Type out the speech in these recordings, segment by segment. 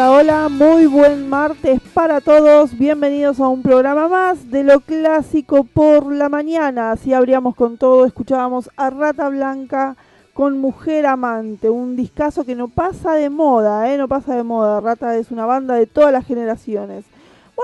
hola, hola, muy buen martes para todos. Bienvenidos a un programa más de lo clásico por la mañana. Así abríamos con todo, escuchábamos a Rata Blanca con Mujer Amante, un discazo que no pasa de moda, ¿eh? no pasa de moda. Rata es una banda de todas las generaciones.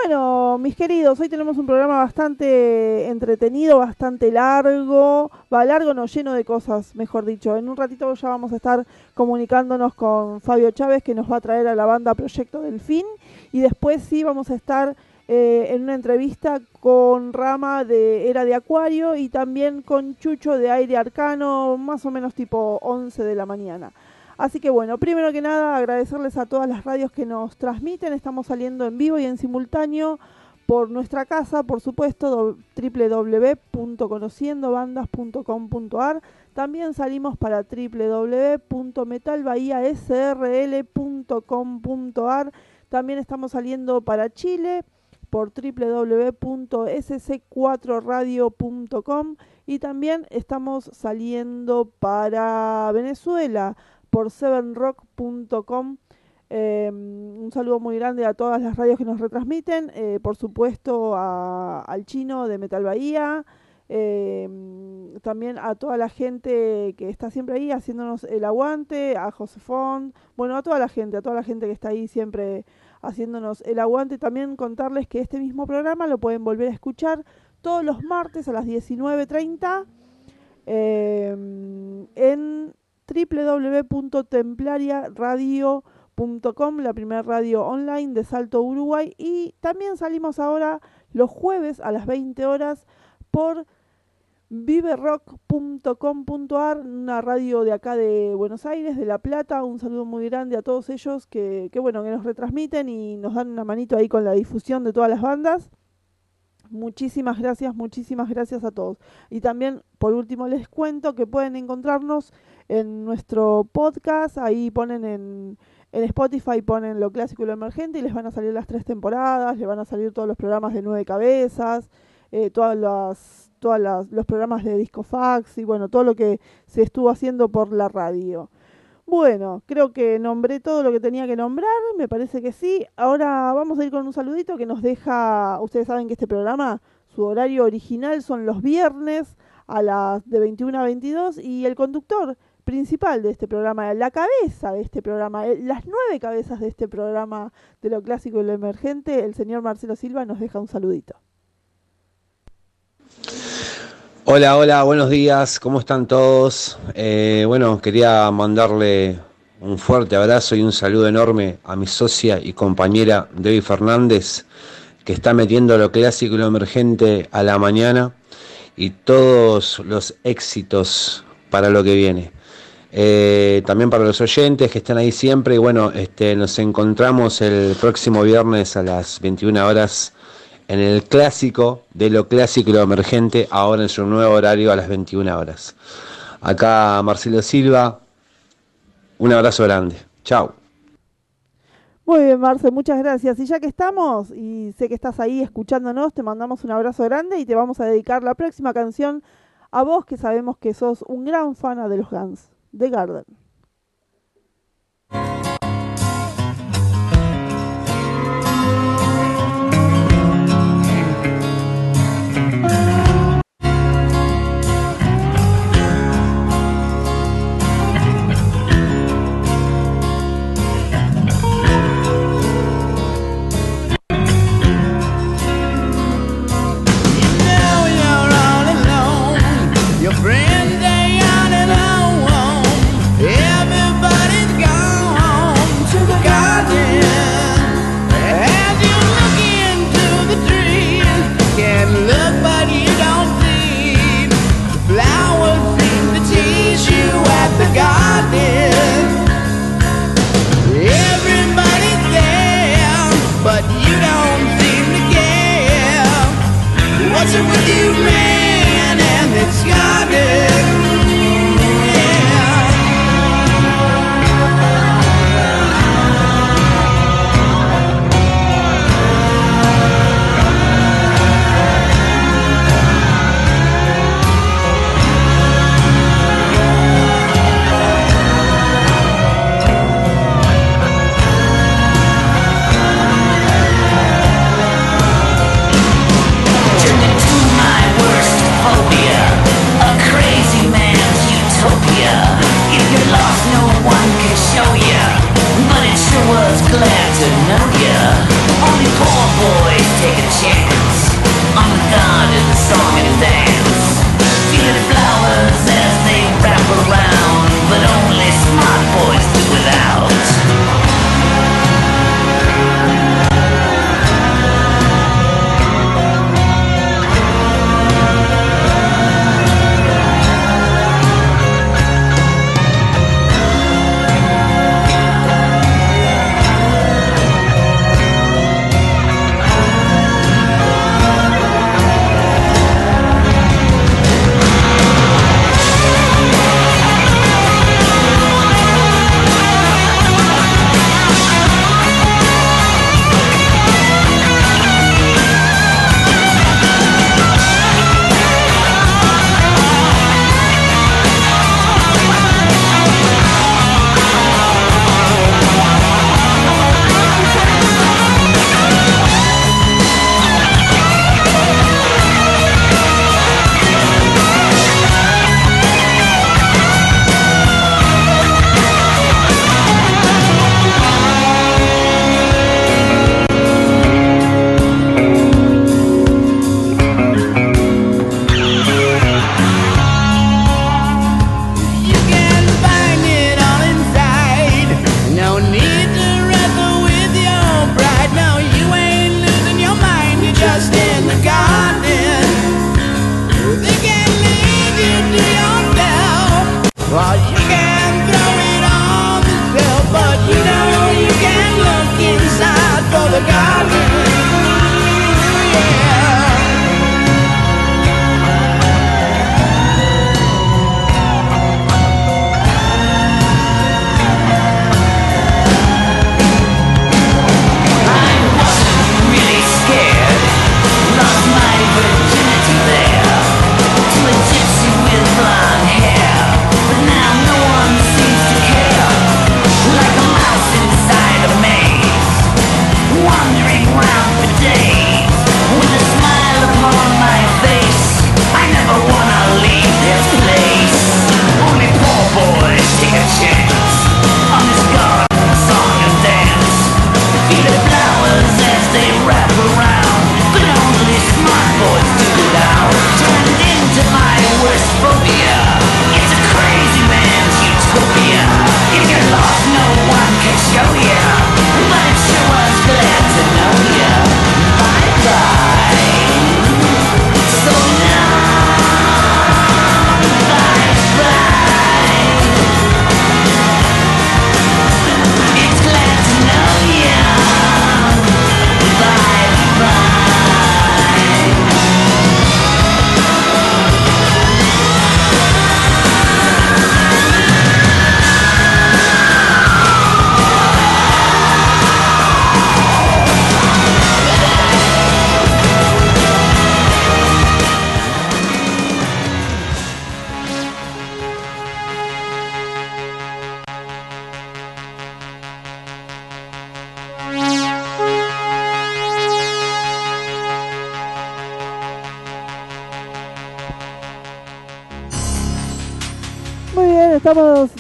Bueno, mis queridos, hoy tenemos un programa bastante entretenido, bastante largo, va largo, no lleno de cosas, mejor dicho. En un ratito ya vamos a estar comunicándonos con Fabio Chávez que nos va a traer a la banda Proyecto Delfín y después sí vamos a estar eh, en una entrevista con Rama de Era de Acuario y también con Chucho de Aire Arcano, más o menos tipo 11 de la mañana. Así que bueno, primero que nada agradecerles a todas las radios que nos transmiten. Estamos saliendo en vivo y en simultáneo por nuestra casa, por supuesto, www.conociendobandas.com.ar. También salimos para www.metalbahiasrl.com.ar. También estamos saliendo para Chile por www.sc4radio.com y también estamos saliendo para Venezuela por sevenrock.com. Eh, un saludo muy grande a todas las radios que nos retransmiten, eh, por supuesto al chino de Metal Bahía, eh, también a toda la gente que está siempre ahí haciéndonos el aguante, a Josefón, bueno, a toda la gente, a toda la gente que está ahí siempre haciéndonos el aguante. También contarles que este mismo programa lo pueden volver a escuchar todos los martes a las 19.30 en www.templariaradio.com, la primera radio online de Salto Uruguay. Y también salimos ahora los jueves a las 20 horas por viverock.com.ar, una radio de acá de Buenos Aires, de La Plata. Un saludo muy grande a todos ellos que, que, bueno, que nos retransmiten y nos dan una manito ahí con la difusión de todas las bandas. Muchísimas gracias, muchísimas gracias a todos. Y también, por último, les cuento que pueden encontrarnos en nuestro podcast, ahí ponen en, en Spotify, ponen lo clásico y lo emergente y les van a salir las tres temporadas, les van a salir todos los programas de nueve cabezas, eh, todas las, todas los programas de Discofax y bueno, todo lo que se estuvo haciendo por la radio. Bueno, creo que nombré todo lo que tenía que nombrar, me parece que sí. Ahora vamos a ir con un saludito que nos deja, ustedes saben que este programa, su horario original son los viernes a las de 21 a 22 y el conductor principal de este programa, la cabeza de este programa, las nueve cabezas de este programa de lo clásico y lo emergente, el señor Marcelo Silva nos deja un saludito. Hola, hola, buenos días, ¿cómo están todos? Eh, bueno, quería mandarle un fuerte abrazo y un saludo enorme a mi socia y compañera Debbie Fernández, que está metiendo lo clásico y lo emergente a la mañana y todos los éxitos para lo que viene. Eh, también para los oyentes que están ahí siempre. Y bueno, este, nos encontramos el próximo viernes a las 21 horas en el clásico de lo clásico y lo emergente, ahora en su nuevo horario a las 21 horas. Acá Marcelo Silva, un abrazo grande. Chao. Muy bien, Marce, muchas gracias. Y ya que estamos, y sé que estás ahí escuchándonos, te mandamos un abrazo grande y te vamos a dedicar la próxima canción a vos que sabemos que sos un gran fan de los Guns. The Garden.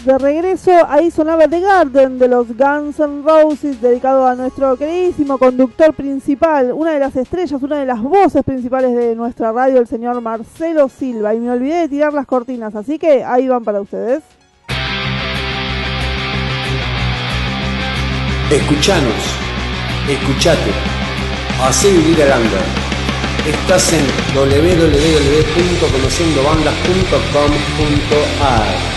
De regreso. Ahí sonaba The Garden de los Guns N' Roses, dedicado a nuestro queridísimo conductor principal, una de las estrellas, una de las voces principales de nuestra radio, el señor Marcelo Silva. Y me olvidé de tirar las cortinas, así que ahí van para ustedes. Escuchanos, escuchate, hacé vivir al. Estás en www.conociendobandas.com.ar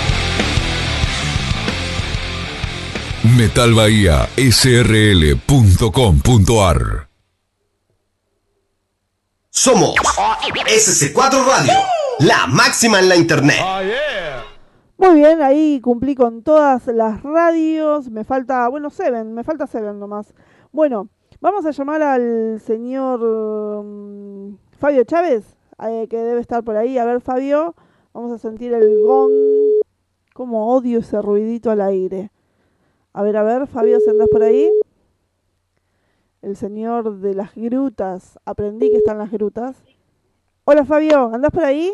metalbahía.srl.com.ar Somos SC4 Radio, la máxima en la internet. Muy bien, ahí cumplí con todas las radios. Me falta, bueno, Seven, me falta Seven nomás. Bueno, vamos a llamar al señor um, Fabio Chávez, eh, que debe estar por ahí. A ver, Fabio, vamos a sentir el gong. Como odio ese ruidito al aire. A ver, a ver, Fabio, si andas por ahí. El señor de las grutas. Aprendí que están las grutas. Hola, Fabio, ¿andás por ahí?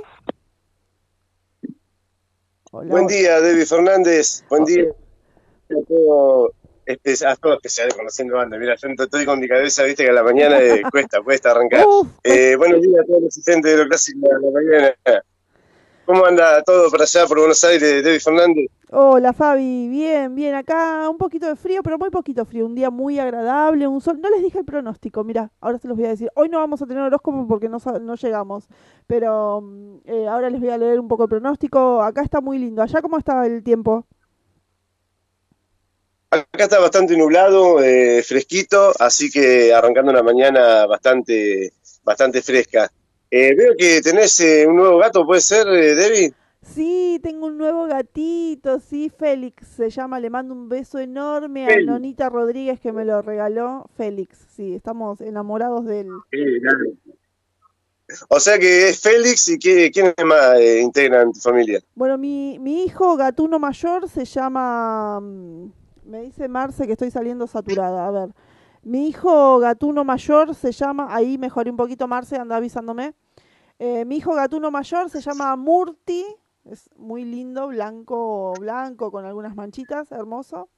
Hola, Buen día, Debbie Fernández. Buen día a todo Es a todo especial conociendo banda. Mira, yo estoy con mi cabeza, viste que a la mañana eh, cuesta, cuesta arrancar. Eh, buenos días a todos los asistentes de lo clásico de la mañana. ¿Cómo anda todo por allá, por Buenos Aires, David Fernández? Hola Fabi, bien, bien, acá un poquito de frío, pero muy poquito frío, un día muy agradable, un sol, no les dije el pronóstico, mira, ahora se los voy a decir, hoy no vamos a tener horóscopo porque no llegamos, pero mm, eh, ahora les voy a leer un poco el pronóstico, acá está muy lindo, allá cómo está el tiempo, Acá está bastante nublado, eh, fresquito, así que arrancando una mañana bastante, bastante fresca. Eh, veo que tenés eh, un nuevo gato, ¿puede ser, eh, Debbie? sí, tengo un nuevo gatito, sí, Félix se llama, le mando un beso enorme a. Nonita Rodríguez que me lo regaló, Félix, sí, estamos enamorados de él. O sea que es Félix y que, ¿quiénes más eh, integran tu familia? Bueno, mi, mi hijo gatuno mayor se llama. mm, Me dice Marce que estoy saliendo saturada. A ver. Mi hijo gatuno mayor se llama. Ahí mejoré un poquito, Marce, anda avisándome. Eh, mi hijo gatuno mayor se llama Murti. Es muy lindo, blanco, blanco, con algunas manchitas, hermoso.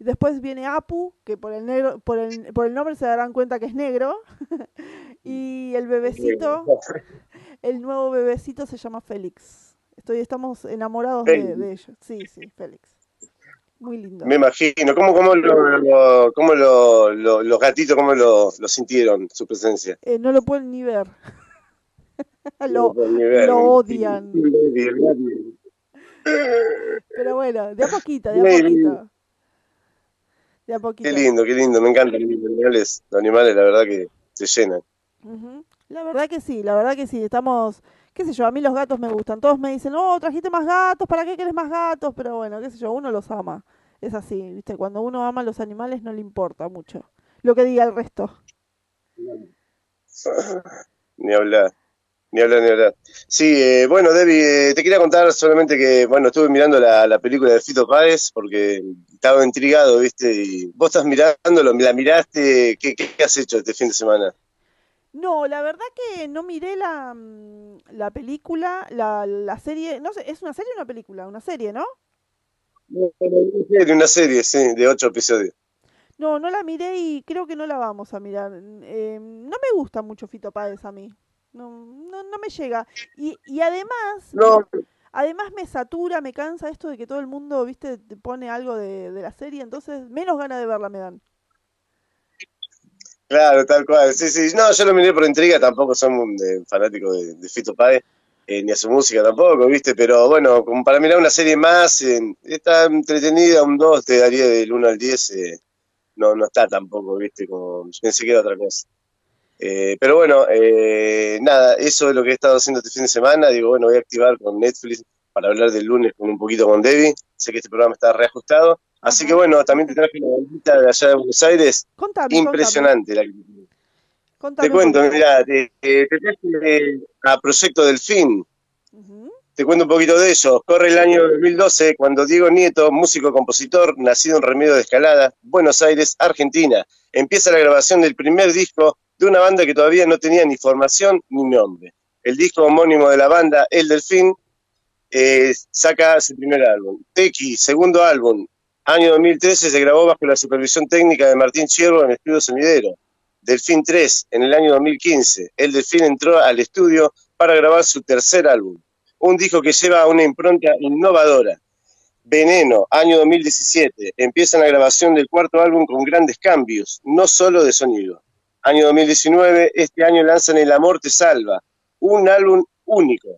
Y después viene Apu, que por el negro, por el, por el nombre se darán cuenta que es negro. y el bebecito, el nuevo bebecito se llama Félix. Estoy, estamos enamorados de, de ellos. Sí, sí, Félix. Muy lindo. Me imagino. ¿Cómo, cómo, lo- lo- cómo lo- lo- los gatitos, cómo lo, sintieron, su presencia? Eh, no lo pueden ni ver. lo, pueden ni ver. lo odian. Pero bueno, de a poquito, de a poquito. De a poquito. Qué lindo, qué lindo. Me encantan los animales. Los animales, la verdad que se llenan. La verdad que sí, la verdad que sí. Estamos, qué sé yo, a mí los gatos me gustan. Todos me dicen, oh, trajiste más gatos, ¿para qué querés más gatos? Pero bueno, qué sé yo, uno los ama. Es así, ¿viste? Cuando uno ama a los animales no le importa mucho lo que diga el resto. Ni hablar. Ni hablar, ni hablar. Sí, eh, bueno, Debbie, eh, te quería contar solamente que, bueno, estuve mirando la, la película de Fito Páez porque estaba intrigado, ¿viste? Y vos estás mirándolo, la miraste, ¿qué, qué, qué has hecho este fin de semana? No, la verdad que no miré la, mm, la película, la, la serie, no sé, ¿es una serie o una película? Una serie, ¿no? Una serie, sí, de ocho episodios. No, no la miré y creo que no la vamos a mirar. Eh, no me gusta mucho Fito Páez a mí. No, no, no me llega. Y, y además, No, además me satura, me cansa esto de que todo el mundo, viste, te pone algo de, de la serie, entonces menos ganas de verla me dan. Claro, tal cual. Sí, sí. No, yo lo miré por intriga, tampoco soy un eh, fanático de, de Fito Páez, eh, ni a su música tampoco, ¿viste? Pero bueno, como para mirar una serie más, eh, está entretenida, un 2 te daría del 1 al 10. eh, no, no está tampoco, ¿viste? Como pensé que era otra cosa. Pero bueno, nada, eso es lo que he estado haciendo este fin de semana. Digo, bueno, voy a activar con Netflix para hablar del lunes con un poquito con Debbie. Sé que este programa está reajustado. Así que bueno, también te traje una bandita de allá de Buenos Aires. Contame, Impresionante. la que- contame. Te cuento, mira, te, te- traje eh, a Proyecto Delfín. Te cuento un poquito de ellos. Corre el año 2012 cuando Diego Nieto, músico compositor, nacido en Remedio de Escalada, Buenos Aires, Argentina, empieza la grabación del primer disco de una banda que todavía no tenía ni formación ni nombre. El disco homónimo de la banda, El Delfín, eh, saca su primer álbum. Tequi, segundo álbum, año 2013, se grabó bajo la supervisión técnica de Martín Chierro en estudio Sonidero. Delfín 3, en el año 2015, El Delfín entró al estudio para grabar su tercer álbum un disco que lleva una impronta innovadora. Veneno, año 2017, empiezan la grabación del cuarto álbum con grandes cambios, no solo de sonido. Año 2019, este año lanzan El Amor Te Salva, un álbum único.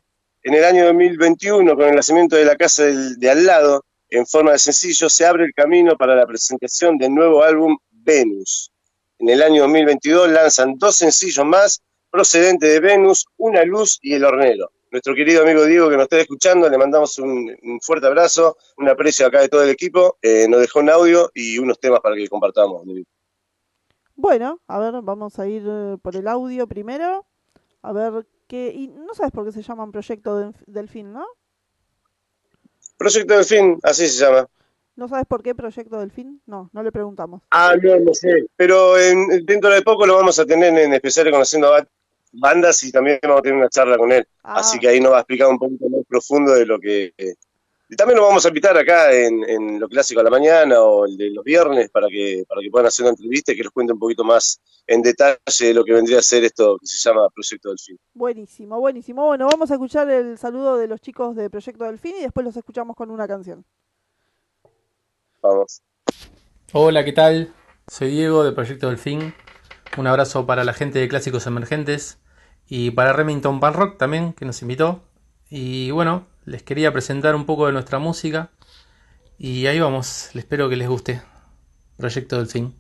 En el año 2021, con el nacimiento de la casa de al lado, en forma de sencillo, se abre el camino para la presentación del nuevo álbum Venus. En el año 2022 lanzan dos sencillos más procedentes de Venus, Una Luz y El Hornero nuestro querido amigo Diego que nos esté escuchando, le mandamos un, fuerte abrazo, un aprecio acá de todo el equipo, eh, nos dejó un audio y unos temas para que compartamos. Bueno, a ver, vamos a ir eh, por el audio primero. A ver qué. Y no sabes por qué se llaman Proyecto Delf- Delfín, ¿no? Proyecto del Fin, así se llama. ¿No sabes por qué Proyecto del Fin? No, no le preguntamos. Ah, no, no sé. Pero en, dentro de poco lo vamos a tener en especial conociendo a bandas y también vamos a tener una charla con él. Ah. Así que ahí nos va a explicar un poquito más profundo de lo que... Eh, y también lo vamos a invitar acá en, en, lo clásico a la mañana o el de los viernes para que, para que puedan hacer una entrevista y que nos cuente un poquito más en detalle lo que vendría a ser esto que se llama Proyecto Delfín. Buenísimo, buenísimo. Bueno, vamos a escuchar el saludo de los chicos de Proyecto Delfín y después los escuchamos con una canción. Vamos. Hola, ¿qué tal? Soy Diego de Proyecto Delfín. Un abrazo para la gente de Clásicos Emergentes y para Remington Pan Rock también, que nos invitó. Y bueno, les quería presentar un poco de nuestra música. Y ahí vamos, les espero que les guste. Proyecto Delfín.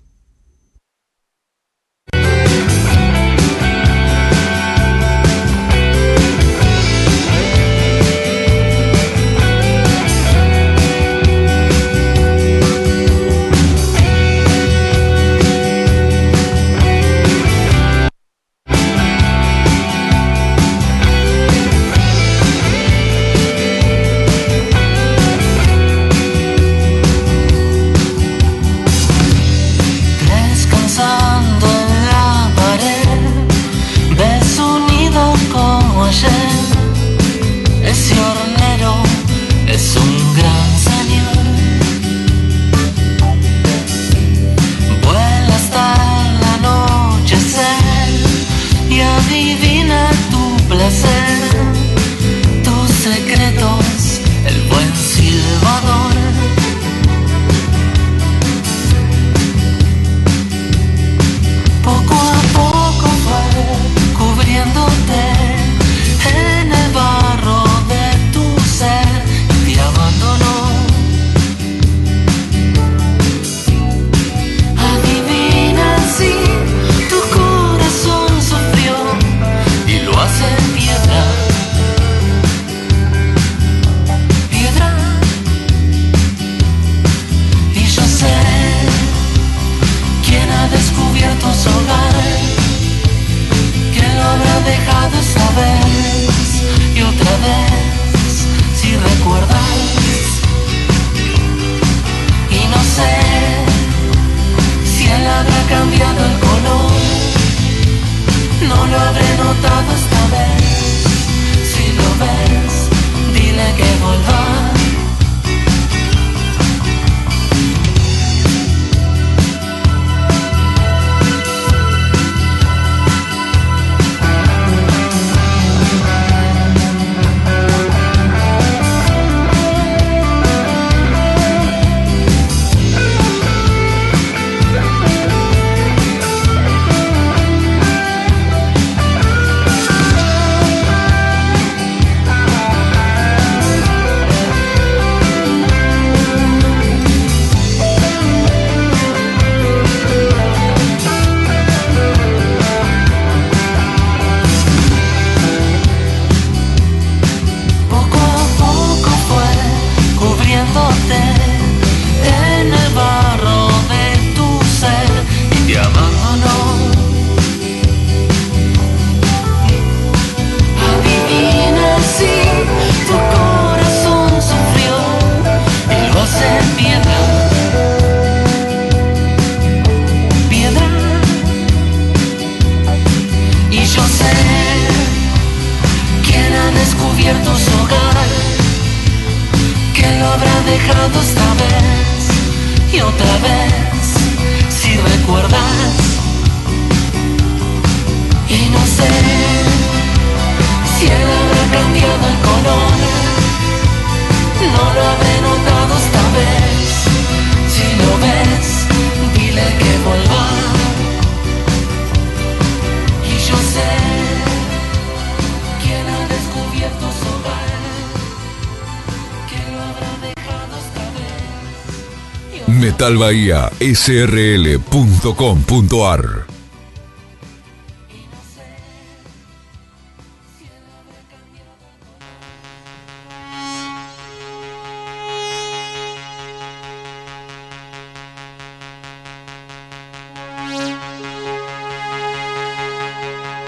Metalbahía, srl.com.ar.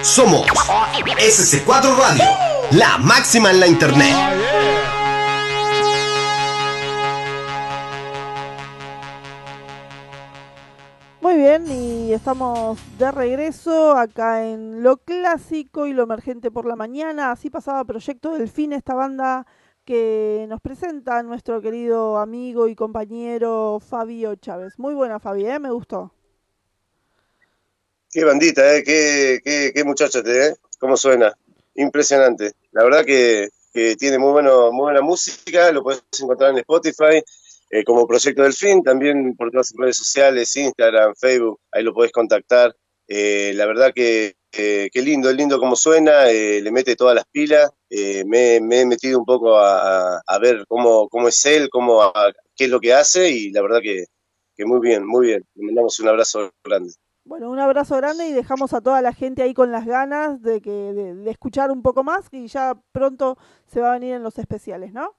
Somos SC4 Radio, la máxima en la Internet. estamos de regreso acá en lo clásico y lo emergente por la mañana. Así pasaba Proyecto Delfín, esta banda que nos presenta nuestro querido amigo y compañero Fabio Chávez. Muy buena, Fabi, ¿eh? me gustó. Qué bandita, ¿eh? qué, qué, qué muchacho ¿eh? cómo suena. Impresionante. La verdad que, que tiene muy, bueno, muy buena música, lo puedes encontrar en Spotify eh, como Proyecto del Fin, también por todas las redes sociales, Instagram, Facebook, ahí lo podés contactar. Eh, la verdad que, que lindo, lindo como suena, eh, le mete todas las pilas. Eh, me, me he metido un poco a- a ver cómo, cómo es él, cómo, a- qué es lo que hace y la verdad que, que muy bien, muy bien. Le mandamos un abrazo grande. Bueno, un abrazo grande y dejamos a toda la gente ahí con las ganas de que de, de escuchar un poco más y ya pronto se va a venir en los especiales, ¿no?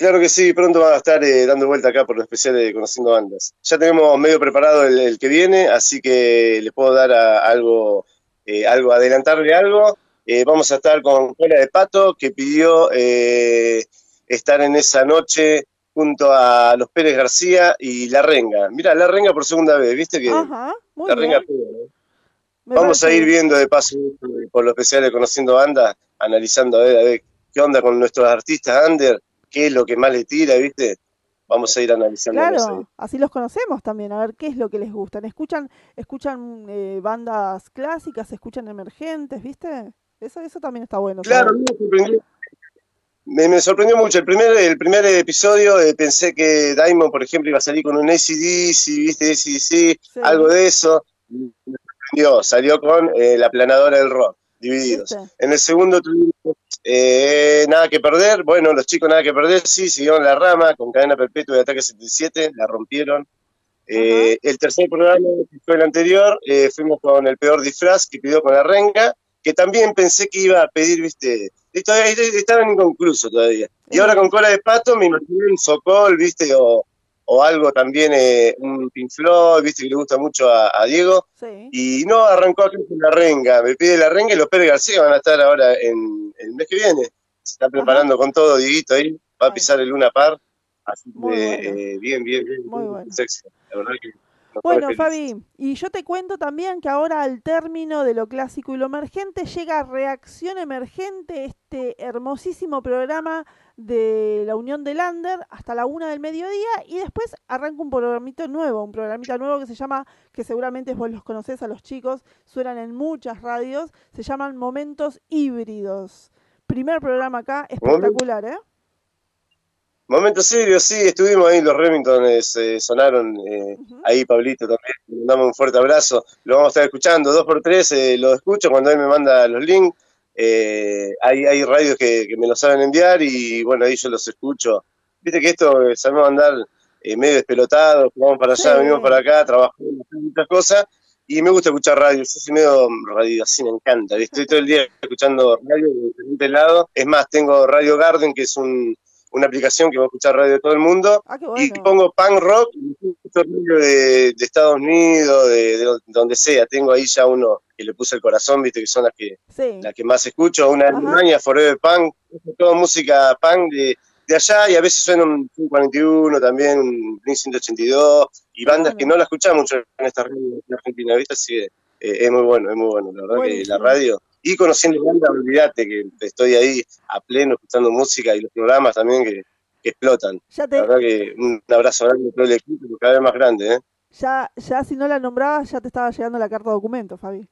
Claro que sí, pronto van a estar eh, dando vuelta acá por los especiales de Conociendo Bandas. Ya tenemos medio preparado el, el que viene, así que les puedo dar a- algo, eh, algo, adelantarle algo. Eh, vamos a estar con Cola de Pato, que pidió estar en esa noche junto a los Pérez García y La Renga. Mira, La Renga por segunda vez, viste que Ajá, La. Renga Vamos a ir viendo de paso por los especiales de Conociendo Bandas, analizando a ver, a ver qué onda con nuestros artistas under, qué es lo que más le tira, ¿viste? Vamos a ir analizando eso. Claro, así los conocemos también, a ver qué es lo que les gustan. ¿Escuchan, escuchan eh, bandas clásicas, escuchan emergentes, viste? Eso, eso también está bueno. Claro, me sorprendió, me, me sorprendió mucho. El primer, el primer episodio eh, pensé que Diamond, por ejemplo, iba a salir con un ACDC, ¿viste? ACDC, algo de eso. Me sorprendió, salió con eh, la planadora del rock, divididos. ¿Viste? En el segundo tuvimos eh, Nada que perder. Bueno, los chicos Nada que perder, sí, siguieron la rama con cadena perpetua de ataque 77, la rompieron. Eh, el tercer programa, que fue el anterior, eh, fuimos con el peor disfraz que pidió con la renga, que también pensé que iba a pedir, viste, y todavía estaban inconcluso todavía. Y ahora con cola de pato me imaginé un Sokol, viste, o, o algo también, eh, un Pink Floyd, viste, que le gusta mucho a, a Diego. Sí. Y no, arrancó aquí con la renga, me pide la renga y los Pérez García van a estar ahora en el mes que viene. Se está preparando con todo, Dieguito ahí, va a pisar el Luna Par. Así Muy que, bueno. eh, bien, bien, bien, Muy bueno. sexy. La verdad que Bueno. Fabi, y yo te cuento también que ahora al término de lo clásico y lo emergente llega Reacción Emergente, este hermosísimo programa de la Unión de Lander hasta la una del mediodía y después arranca un programito nuevo, un programita nuevo que se llama, que seguramente vos los conocés a los chicos, suenan en muchas radios, se llaman Momentos Híbridos. Primer programa acá, espectacular, ¿eh? Momento serio, sí, estuvimos ahí, los Remingtons eh, sonaron eh, ahí, Pablito también, le mandamos un fuerte abrazo, lo vamos a estar escuchando, dos por tres, eh, lo escucho cuando él me manda los links, eh, hay, hay radios que, que me lo saben enviar y bueno, ahí yo los escucho. Viste que esto eh, sabemos andar eh, medio despelotados, vamos para allá, Sí. venimos para acá, trabajamos muchas cosas y me gusta escuchar radio, yo soy medio radio, así me encanta, estoy todo el día escuchando radio de diferentes lados, es más, tengo Radio Garden, que es un, una aplicación que va a escuchar radio de todo el mundo, Ah, y pongo punk rock de, de Estados Unidos, de, de donde sea, tengo ahí ya uno que le puse el corazón, viste, que son las que, Sí. las que más escucho, una de Ajá. Alemania, Forever Punk, toda música punk de, de allá y a veces suena un 41 también, un Blink 182 y bandas que no la escuchamos mucho en esta radio en Argentina, ¿viste? Así que eh, es muy bueno, es muy bueno, la verdad que la radio y conociendo bandas, olvídate que estoy ahí a pleno escuchando música y los programas también que, que explotan. Ya te- La verdad que un abrazo grande a todo el equipo, cada vez más grande, ¿eh? Ya, ya si no la nombrabas, ya te estaba llegando la carta de documento, Fabi.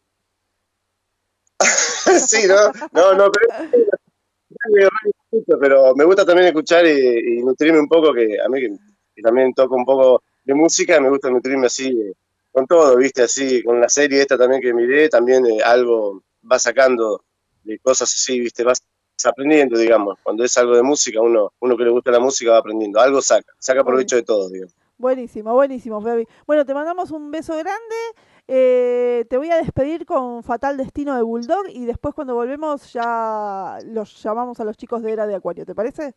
sí, ¿no? No, no, pero, pero me gusta también escuchar y, y nutrirme un poco, que a mí que, que también toco un poco de música, me gusta nutrirme así, eh, con todo, ¿viste? Así, con la serie esta también que miré, también eh, algo va sacando de cosas así, ¿viste? Vas aprendiendo, digamos. Cuando es algo de música, uno, uno que le gusta la música va aprendiendo. Algo saca, saca provecho de todo, digamos. Buenísimo, buenísimo, Fabi. Bueno, te mandamos un beso grande. eh, te voy a despedir con Fatal Destino de Bulldog y después cuando volvemos ya los llamamos a los chicos de Era de Acuario, ¿te parece?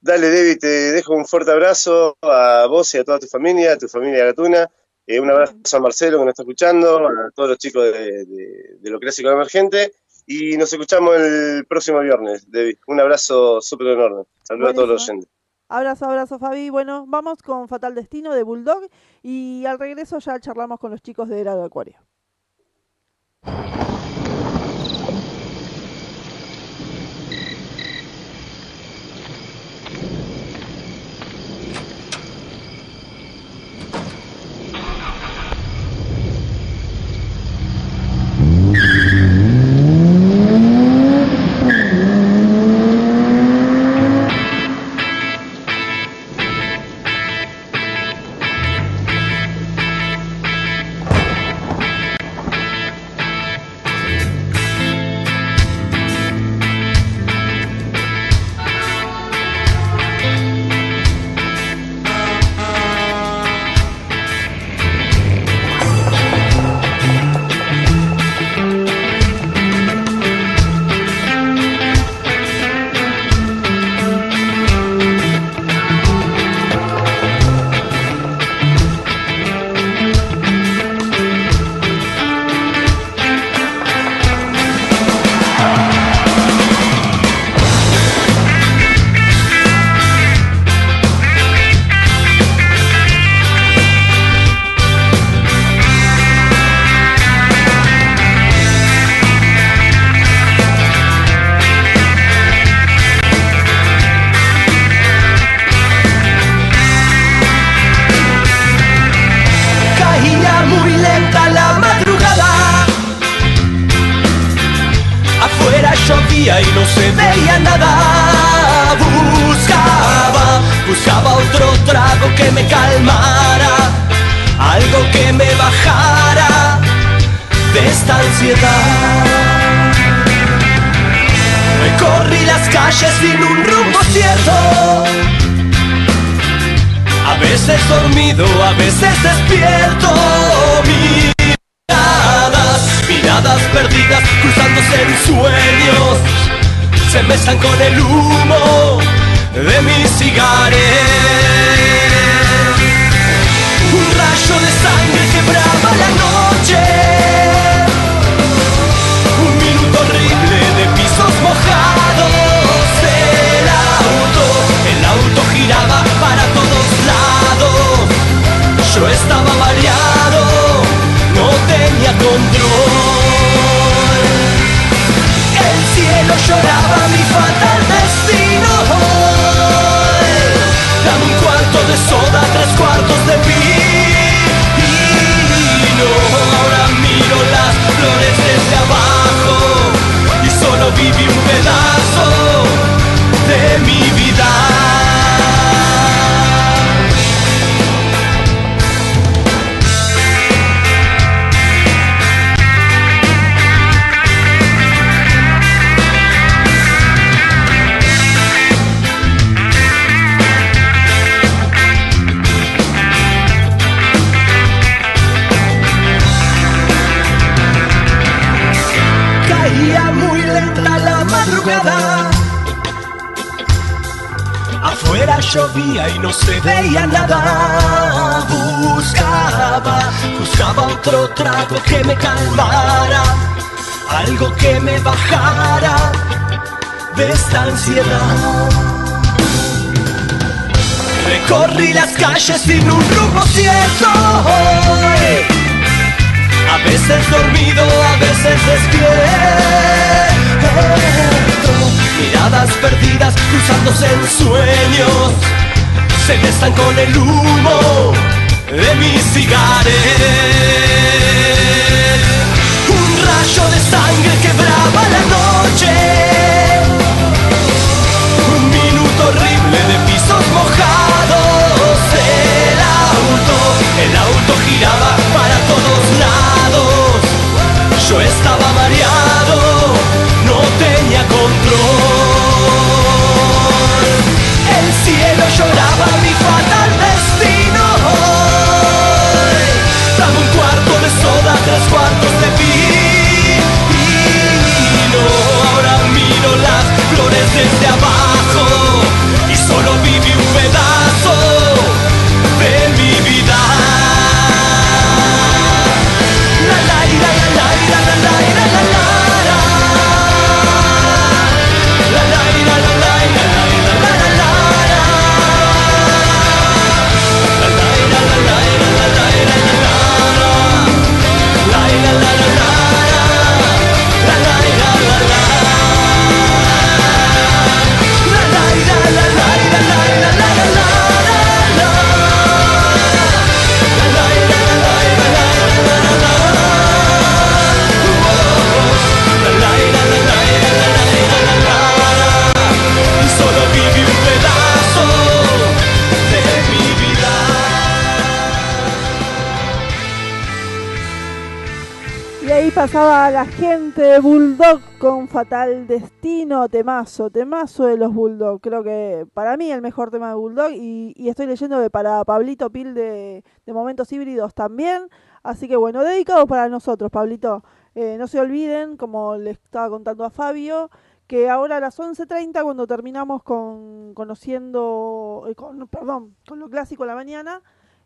Dale, David, te dejo un fuerte abrazo a vos y a toda tu familia, a tu familia Gatuna. Eh, un abrazo a Marcelo que nos está escuchando, a todos los chicos de, de- de lo clásico emergente. Y nos escuchamos el próximo viernes, David. Un abrazo súper enorme. Saludos a todos los oyentes. Abrazo, abrazo, Fabi. Bueno, vamos con Fatal Destino de Bulldog y al regreso ya charlamos con los chicos de Era de Acuario. Perdidas, cruzándose en sueños. Se mezclan con el humo de mis cigarros. Un rayo de sangre quebraba la noche. Un minuto horrible de pisos mojados. El auto, el auto giraba para todos lados. Yo estaba lloraba mi fatal destino. Dame un cuarto de soda, tres cuartos de vino. Ahora miro las flores desde abajo y solo viví un pedazo llovía y no se veía nada. Buscaba, buscaba otro trago que me calmara, algo que me bajara de esta ansiedad. Recorrí las calles sin un rumbo cierto. A veces dormido, a veces despierto. Miradas perdidas cruzándose en sueños. Se mezclan con el humo de mis cigarros. Un rayo de sangre quebraba la noche. Un minuto horrible de pisos mojados. El auto, el auto giraba para todos lados. Yo estaba mareado, un cuarto de soda, tres cuartos de vino. Ahora miro las flores desde abajo y solo viví un pedazo Fatal Destino, temazo, temazo de los Bulldog. Creo que para mí el mejor tema de Bulldog. Y, y estoy leyendo que para Pablito Pil de, de Momentos Híbridos también. Así que bueno, dedicado para nosotros, Pablito. Eh, no se olviden, como le estaba contando a Fabio, que ahora a las 11.30, cuando terminamos con conociendo, eh, con, perdón, con lo clásico a la mañana,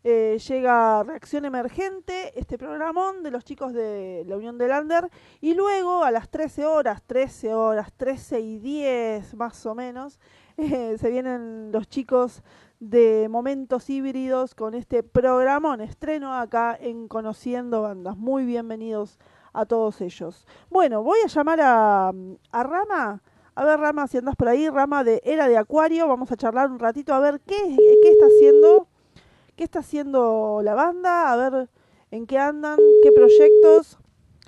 eh, llega Reacción Emergente, este programón de los chicos de la Unión del Lander, y luego a las 13 horas, 13 horas, 13 y 10 más o menos, eh, se vienen los chicos de Momentos Híbridos con este programón, estreno acá en Conociendo Bandas. Muy bienvenidos a todos ellos. Bueno, voy a llamar a, a Rama. A ver, Rama, si andas por ahí, Rama de Era de Acuario, vamos a charlar un ratito a ver qué, qué está haciendo qué está haciendo la banda, a ver en qué andan, qué proyectos.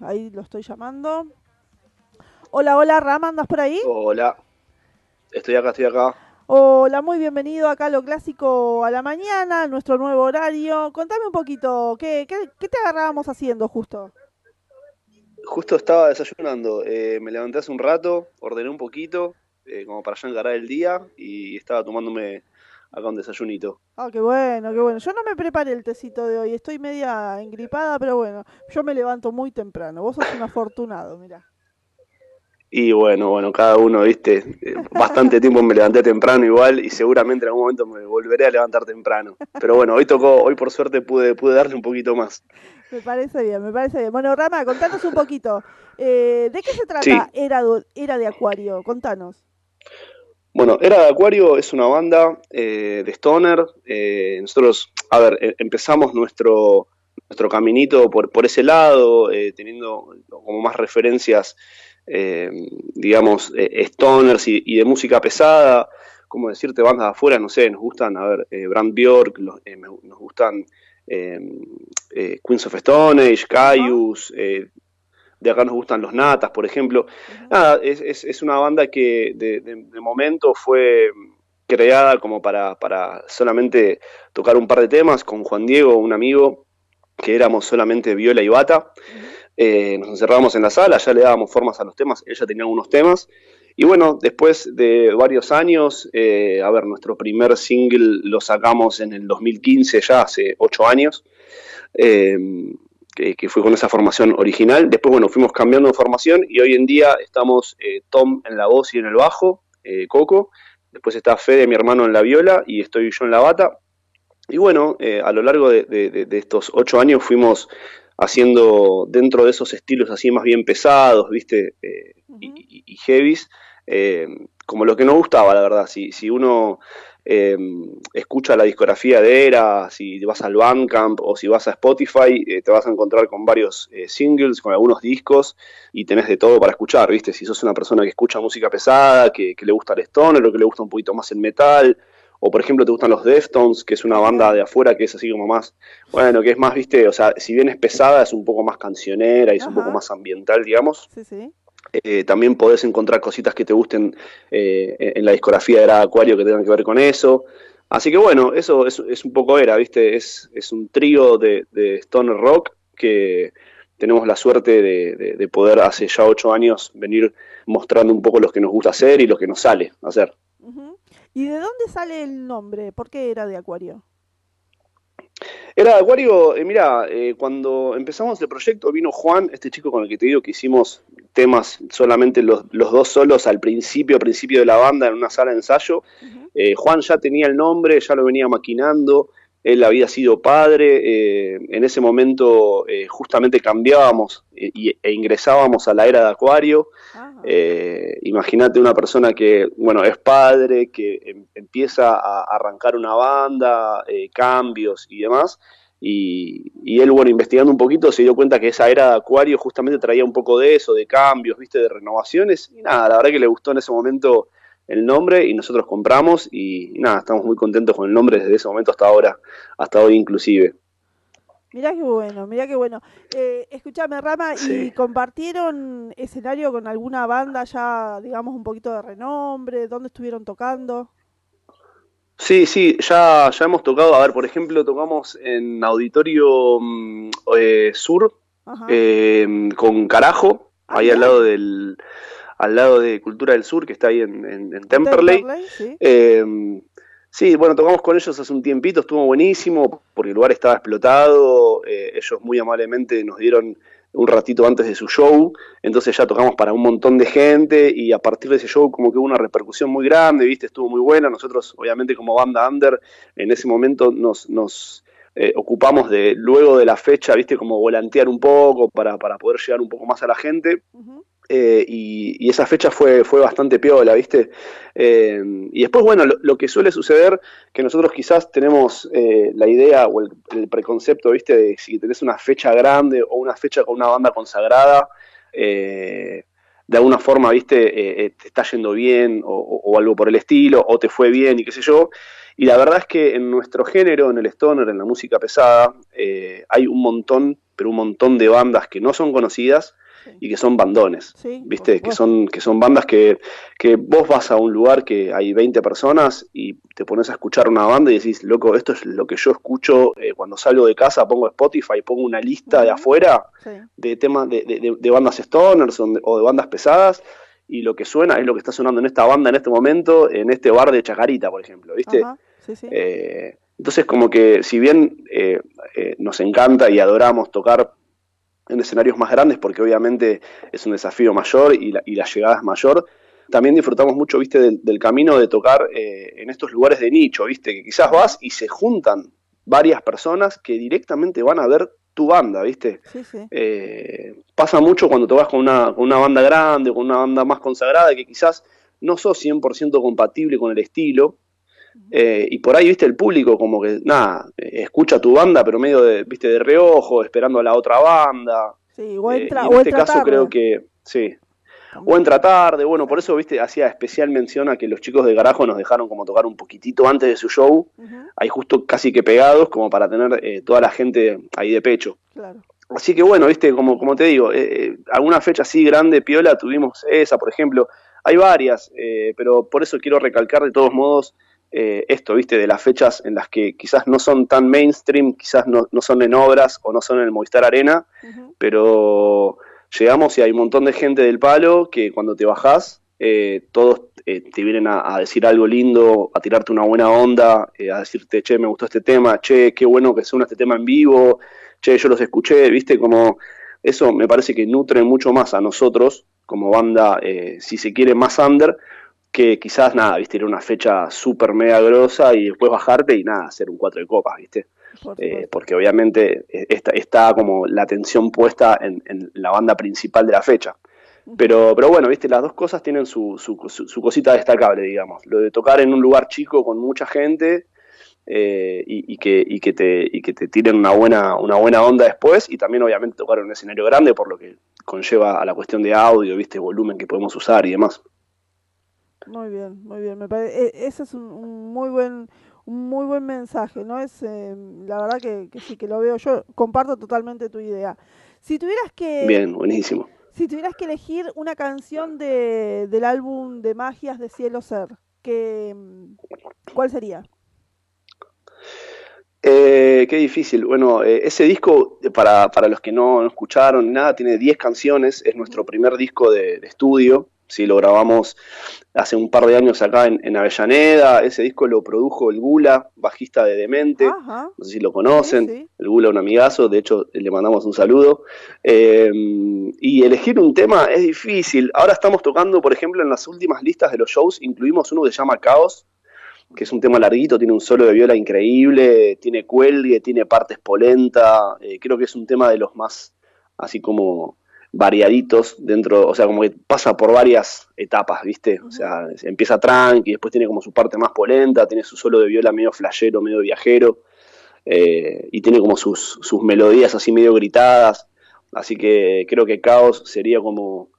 Ahí lo estoy llamando. Hola, hola, Rama, ¿andas por ahí? Hola. Estoy acá, estoy acá. Hola, muy bienvenido acá a lo clásico a la mañana, nuestro nuevo horario. Contame un poquito, ¿qué, qué, qué te agarrábamos haciendo justo? Justo estaba desayunando. eh, me levanté hace un rato, ordené un poquito, eh, como para ya encarar el día, y estaba tomándome acá un desayunito. Ah, qué bueno, qué bueno. Yo no me preparé el tecito de hoy, estoy media engripada, pero bueno, yo me levanto muy temprano. Vos sos un afortunado, mirá. Y bueno, bueno, cada uno, viste, eh, bastante tiempo me levanté temprano igual y seguramente en algún momento me volveré a levantar temprano. Pero bueno, hoy tocó, hoy por suerte pude, pude darle un poquito más. Me parece bien, me parece bien. Bueno, Rama, contanos un poquito. eh, ¿De qué se trata Sí. Era, do- Era de Acuario? Contanos. Bueno, Era de Acuario es una banda eh, de Stoner. eh, nosotros, a ver, eh, empezamos nuestro, nuestro caminito por, por ese lado, teniendo como más referencias, digamos, Stoners y, de música pesada. Como decirte, bandas de afuera, no sé, nos gustan, a ver, Brand Bjork, los- nos gustan Queens of Stone Age, Caius, de acá nos gustan los Natas, por ejemplo. Nada, es, es- es una banda que de, de- de momento fue creada como para, para solamente tocar un par de temas con Juan Diego, un amigo, que éramos solamente viola y bata. Eh, nos encerrábamos en la sala, ya le dábamos formas a los temas, ella tenía algunos temas. Y bueno, después de varios años, eh, a ver, nuestro primer single lo sacamos en el 2015, ya hace ocho años, eh, que, que fue con esa formación original. Después, bueno, fuimos cambiando de formación y hoy en día estamos eh, Tom en la voz y en el bajo, eh, Coco. Después está Fede, mi hermano, en la viola y estoy yo en la bata. Y bueno, eh, a lo largo de, de- de- de estos ocho años fuimos haciendo dentro de esos estilos así más bien pesados, ¿viste? Y, y- y heavies, como lo que nos gustaba, la verdad. Si, si uno eh, escucha la discografía de Era, si vas al Bandcamp o si vas a Spotify, eh, te vas a encontrar con varios eh, singles, con algunos discos y tenés de todo para escuchar, ¿viste? Si sos una persona que escucha música pesada, que, que le gusta el stoner o que le gusta un poquito más el metal, o por ejemplo te gustan los Deftones, que es una banda de afuera que es así como más, bueno, que es más, ¿viste? O sea, si bien es pesada, es un poco más cancionera y es un poco más ambiental, digamos. Sí, sí. Eh, también podés encontrar cositas que te gusten eh, en la discografía de Era Acuario que tengan que ver con eso. Así que bueno, eso es, un poco Era, ¿viste? Es, es un trío de, de stoner rock que tenemos la suerte de, de- de poder hace ya ocho años venir mostrando un poco lo que nos gusta hacer y lo que nos sale hacer. ¿Y de dónde sale el nombre? ¿Por qué Era de Acuario? Era de Acuario, eh, mira, eh, cuando empezamos el proyecto vino Juan, este chico con el que te digo que hicimos temas solamente los, los dos solos al principio, principio de la banda en una sala de ensayo. Eh, Juan ya tenía el nombre, ya lo venía maquinando, él había sido padre, eh, en ese momento eh, justamente cambiábamos y- e ingresábamos a la era de Acuario. Eh, Imagínate una persona que, bueno, es padre, que em- empieza a arrancar una banda, eh, cambios y demás. Y, y él, bueno, investigando un poquito, se dio cuenta que esa era de Acuario justamente traía un poco de eso, de cambios, viste, de renovaciones. Y nada, la verdad que le gustó en ese momento el nombre y nosotros compramos y, y nada, estamos muy contentos con el nombre desde ese momento hasta ahora, hasta hoy inclusive. Mirá qué bueno, mirá qué bueno. Eh, escuchame, Rama, ¿y compartieron escenario con alguna banda ya, digamos, un poquito de renombre? ¿Dónde estuvieron tocando? Sí, sí, ya, ya hemos tocado, a ver, por ejemplo, tocamos en Auditorio mm, eh, Sur eh, con Carajo, ahí al lado del al lado de Cultura del Sur, que está ahí en, en- en Temperley. Temperley, sí. Sí, bueno, tocamos con ellos hace un tiempito, estuvo buenísimo, porque el lugar estaba explotado, eh, ellos muy amablemente nos dieron un ratito antes de su show, entonces ya tocamos para un montón de gente y a partir de ese show como que hubo una repercusión muy grande, viste, estuvo muy buena, nosotros obviamente como banda under en ese momento nos, nos eh, ocupamos de luego de la fecha, viste, como volantear un poco para, para poder llegar un poco más a la gente. Eh, y, esa fecha fue, fue bastante piola, ¿viste? Eh, y después, bueno, lo, que suele suceder, que nosotros quizás tenemos eh, la idea o el, preconcepto, ¿viste? De si tenés una fecha grande o una fecha con una banda consagrada, eh, de alguna forma, ¿viste? Te está yendo bien o, o- algo por el estilo, o te fue bien y qué sé yo. Y la verdad es que en nuestro género, en el stoner, en la música pesada, hay un montón, pero un montón de bandas que no son conocidas, y que son bandones, Sí, ¿viste? Que son, que son bandas que, que vos vas a un lugar que hay 20 personas y te pones a escuchar una banda y decís, loco, esto es lo que yo escucho eh, cuando salgo de casa, pongo Spotify, pongo una lista de afuera de temas de, de- bandas stoners o de, o de bandas pesadas y lo que suena es lo que está sonando en esta banda en este momento, en este bar de Chacarita, por ejemplo, ¿viste? Ajá, sí, sí. Eh, entonces, como que si bien eh, eh, nos encanta y adoramos tocar en escenarios más grandes, porque obviamente es un desafío mayor y la, y la llegada es mayor, también disfrutamos mucho, viste, del, del camino de tocar eh, en estos lugares de nicho, viste, que quizás vas y se juntan varias personas que directamente van a ver tu banda, viste. Sí, sí. Eh, pasa mucho cuando te vas con una, con una banda grande, con una banda más consagrada, que quizás no sos 100% compatible con el estilo, eh, y por ahí, viste, el público como que, nada, eh, escucha tu banda, pero medio de, viste, de reojo, esperando a la otra banda. Sí, o Eh, entra, y o en este entra caso tarde. creo que, sí. O entra tarde, bueno, por eso, viste, hacía especial mención a que los chicos de Garajo nos dejaron como tocar un poquitito antes de su show, ahí justo casi que pegados, como para tener eh, toda la gente ahí de pecho. Claro. Así que bueno, viste, como, como te digo, eh, eh, alguna fecha así grande, piola, tuvimos esa, por ejemplo. Hay varias, eh, pero por eso quiero recalcar de todos modos eh, esto, viste, de las fechas en las que quizás no son tan mainstream, quizás no, no son en obras o no son en el Movistar Arena, pero llegamos y hay un montón de gente del palo que cuando te bajás, eh, todos eh, te vienen a, a decir algo lindo, a tirarte una buena onda, eh, a decirte, che, me gustó este tema, che, qué bueno que suena este tema en vivo, che, yo los escuché, viste, como eso me parece que nutre mucho más a nosotros como banda, si se quiere, más under, que quizás nada, viste, ir a una fecha súper mega grosa y después bajarte y nada, hacer un cuatro de copas, viste. Eh, porque obviamente eh, está, está como la atención puesta en, en la banda principal de la fecha. Pero, pero bueno, viste, las dos cosas tienen su, su, su- su cosita destacable, digamos. Lo de tocar en un lugar chico con mucha gente eh, y, y que, y, que te, y que te tiren una buena, una buena onda después, y también obviamente tocar en un escenario grande, por lo que conlleva a la cuestión de audio, viste, volumen que podemos usar y demás. Muy bien, muy bien. Me pare- e- ese es un, un muy buen un muy buen mensaje, ¿no? Es eh, la verdad que, que sí que lo veo yo, comparto totalmente tu idea. Si tuvieras que Bien, buenísimo. si tuvieras que elegir una canción de, del álbum de Magias de Cielo Ser, que ¿cuál sería? Eh, qué difícil. Bueno, eh, ese disco, eh, para, para los que no, no escucharon nada, tiene 10 canciones. Es nuestro primer disco de, de estudio. Sí, lo grabamos hace un par de años acá en, en Avellaneda. Ese disco lo produjo el Gula, bajista de Demente. Ajá. No sé si lo conocen. El Gula, un amigazo. De hecho, le mandamos un saludo. Eh, y elegir un tema es difícil. Ahora estamos tocando, por ejemplo, en las últimas listas de los shows, incluimos uno que se llama Caos que es un tema larguito, tiene un solo de viola increíble, tiene cuelgue, tiene partes polenta, eh, creo que es un tema de los más así como variaditos dentro, o sea, como que pasa por varias etapas, ¿viste? O sea, se empieza tranqui, después tiene como su parte más polenta, tiene su solo de viola medio flashero, medio viajero, eh, y tiene como sus, sus melodías así medio gritadas, así que creo que Caos sería como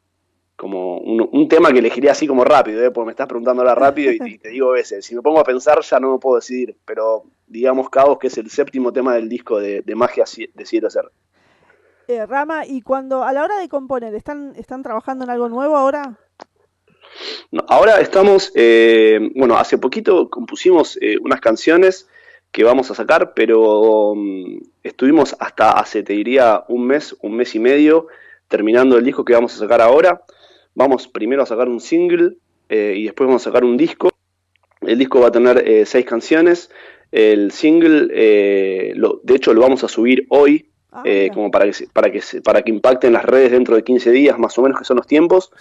como un, un tema que elegiría así como rápido, ¿eh? porque me estás preguntando ahora rápido y, y te digo a veces, si me pongo a pensar ya no me puedo decidir, pero digamos Caos que es el séptimo tema del disco de, de Magia de Cielo Ser. Eh, Rama, y cuando a la hora de componer, ¿están, están trabajando en algo nuevo ahora? Ahora estamos, eh, bueno, hace poquito compusimos eh, unas canciones que vamos a sacar, pero mm, estuvimos hasta hace, te diría, un mes, un mes y medio, terminando el disco que vamos a sacar ahora. Vamos primero a sacar un single y después vamos a sacar un disco. El disco va a tener seis canciones. El single, de hecho, lo vamos a subir hoy, eh, como para que, para, que para que impacte en las redes dentro de 15 días, más o menos, que son los tiempos.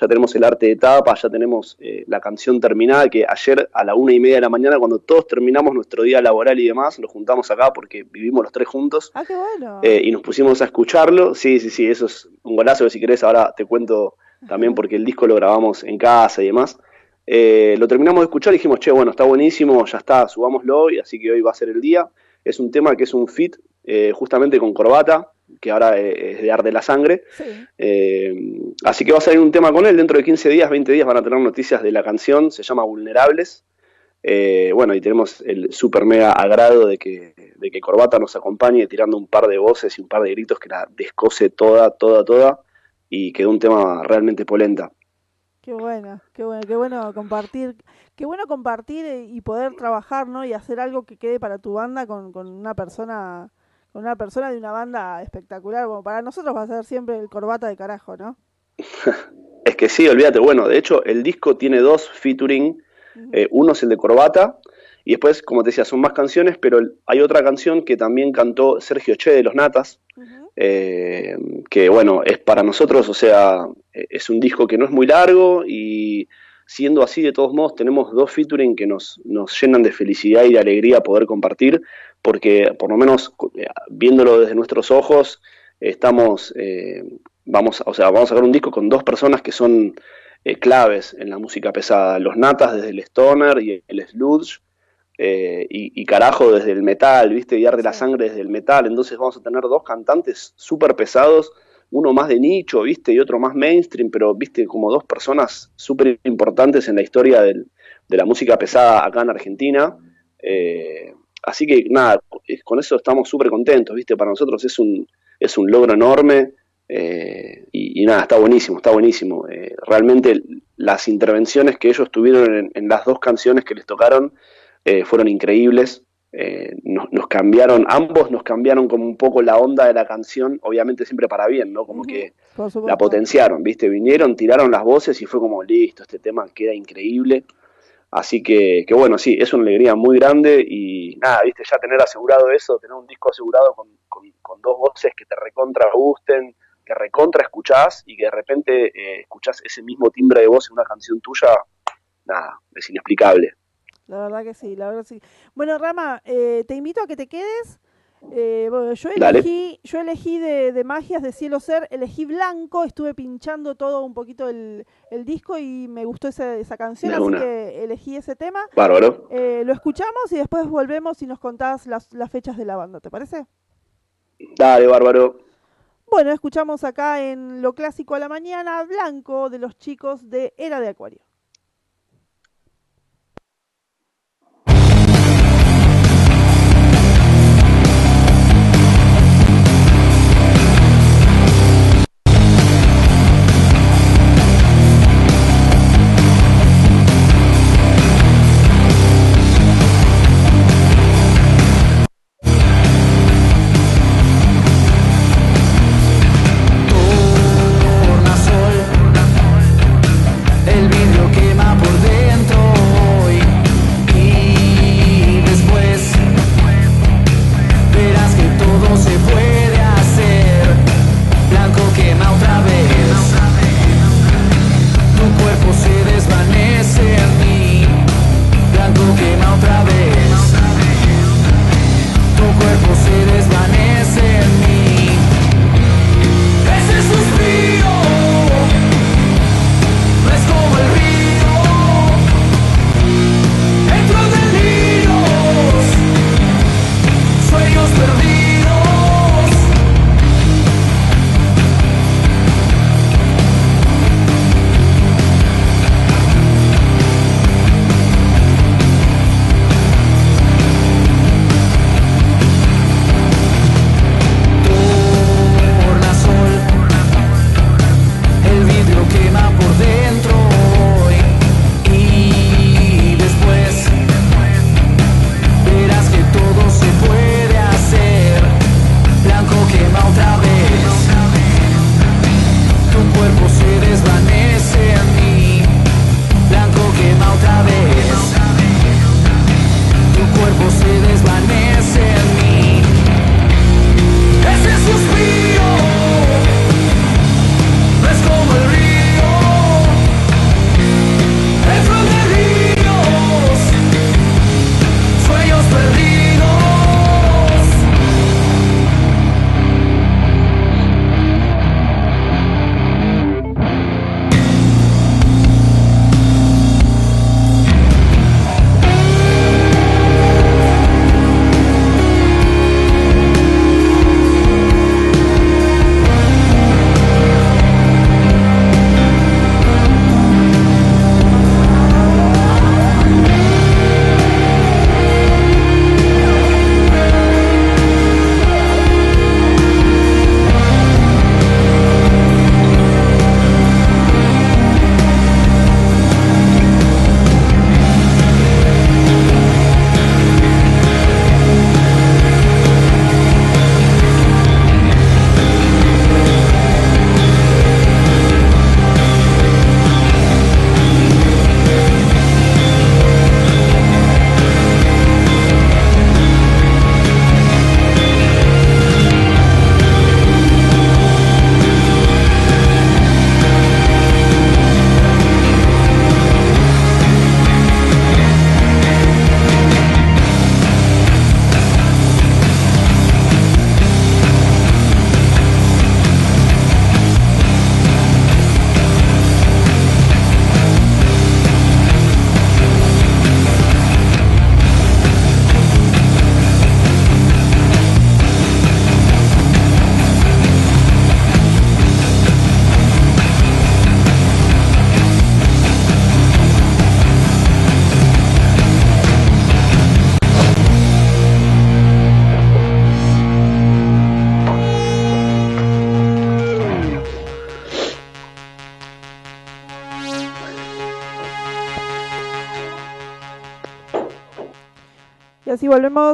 Ya tenemos el arte de tapa, ya tenemos eh, la canción terminada, que ayer a la una y media de la mañana, cuando todos terminamos nuestro día laboral y demás, nos juntamos acá porque vivimos los tres juntos. Ah, qué bueno. Eh, y nos pusimos a escucharlo. Sí, sí, sí, eso es un golazo que si querés ahora te cuento también porque el disco lo grabamos en casa y demás. Eh, lo terminamos de escuchar y dijimos, che, bueno, está buenísimo, ya está, subámoslo y así que hoy va a ser el día. Es un tema que es un fit eh, justamente con Corbata, que ahora eh, es de Arde la Sangre. Eh, así que va a salir un tema con él. Dentro de 15 días, 20 días van a tener noticias de la canción. Se llama Vulnerables. Eh, bueno, y tenemos el super mega agrado de que, de que Corbata nos acompañe tirando un par de voces y un par de gritos que la descose toda, toda, toda. y quedó un tema realmente polenta. Qué bueno, qué bueno, qué bueno compartir, qué bueno compartir y poder trabajar, ¿no? Y hacer algo que quede para tu banda con, con una persona, con una persona de una banda espectacular. Bueno, para nosotros va a ser siempre el corbata de carajo, ¿no? Es que sí, olvídate. Bueno, de hecho, el disco tiene dos featuring. Eh, uno es el de Corbata, y después, como te decía, son más canciones, pero hay otra canción que también cantó Sergio Che de Los Natas, eh, que bueno, es para nosotros, o sea, eh, es un disco que no es muy largo y siendo así, de todos modos, tenemos dos featuring que nos, nos llenan de felicidad y de alegría poder compartir, porque por lo menos eh, viéndolo desde nuestros ojos, estamos, eh, vamos, o sea, vamos a sacar un disco con dos personas que son eh, claves en la música pesada, los Natas desde el Stoner y el Sludge, eh, y, y carajo desde el metal, ¿viste? Y arde la sangre desde el metal. Entonces vamos a tener dos cantantes súper pesados, uno más de nicho, ¿viste? Y otro más mainstream, pero, ¿viste? Como dos personas súper importantes en la historia del- de la música pesada acá en Argentina. Eh, así que nada, eh, con eso estamos súper contentos, ¿viste? Para nosotros es un, es un logro enorme. eh, y, y nada, está buenísimo, está buenísimo. Eh, realmente las intervenciones que ellos tuvieron en, en las dos canciones que les tocaron eh, fueron increíbles. nos, nos cambiaron, ambos nos cambiaron como un poco la onda de la canción, obviamente siempre para bien, ¿no? Como que la potenciaron, ¿viste? Vinieron, tiraron las voces y fue como, listo, este tema queda increíble. Así que, que bueno, sí, es una alegría muy grande y nada, ¿viste? Ya tener asegurado eso, tener un disco asegurado con, con- con dos voces que te recontra gusten, que recontra escuchás y que de repente eh, escuchás ese mismo timbre de voz en una canción tuya, nada, es inexplicable. La verdad que sí, la verdad sí. Bueno, Rama, eh, te invito a que te quedes. Eh, bueno, yo Dale. elegí, yo elegí de, de Magias de Cielo Ser, elegí Blanco, estuve pinchando todo un poquito el, el disco y me gustó esa, esa canción, así que elegí ese tema. Bárbaro. Eh, lo escuchamos y después volvemos y nos contás las, las fechas de la banda, ¿te parece? Dale, bárbaro. Bueno, escuchamos acá en Lo Clásico a la Mañana, Blanco, de los chicos de Era de Acuario.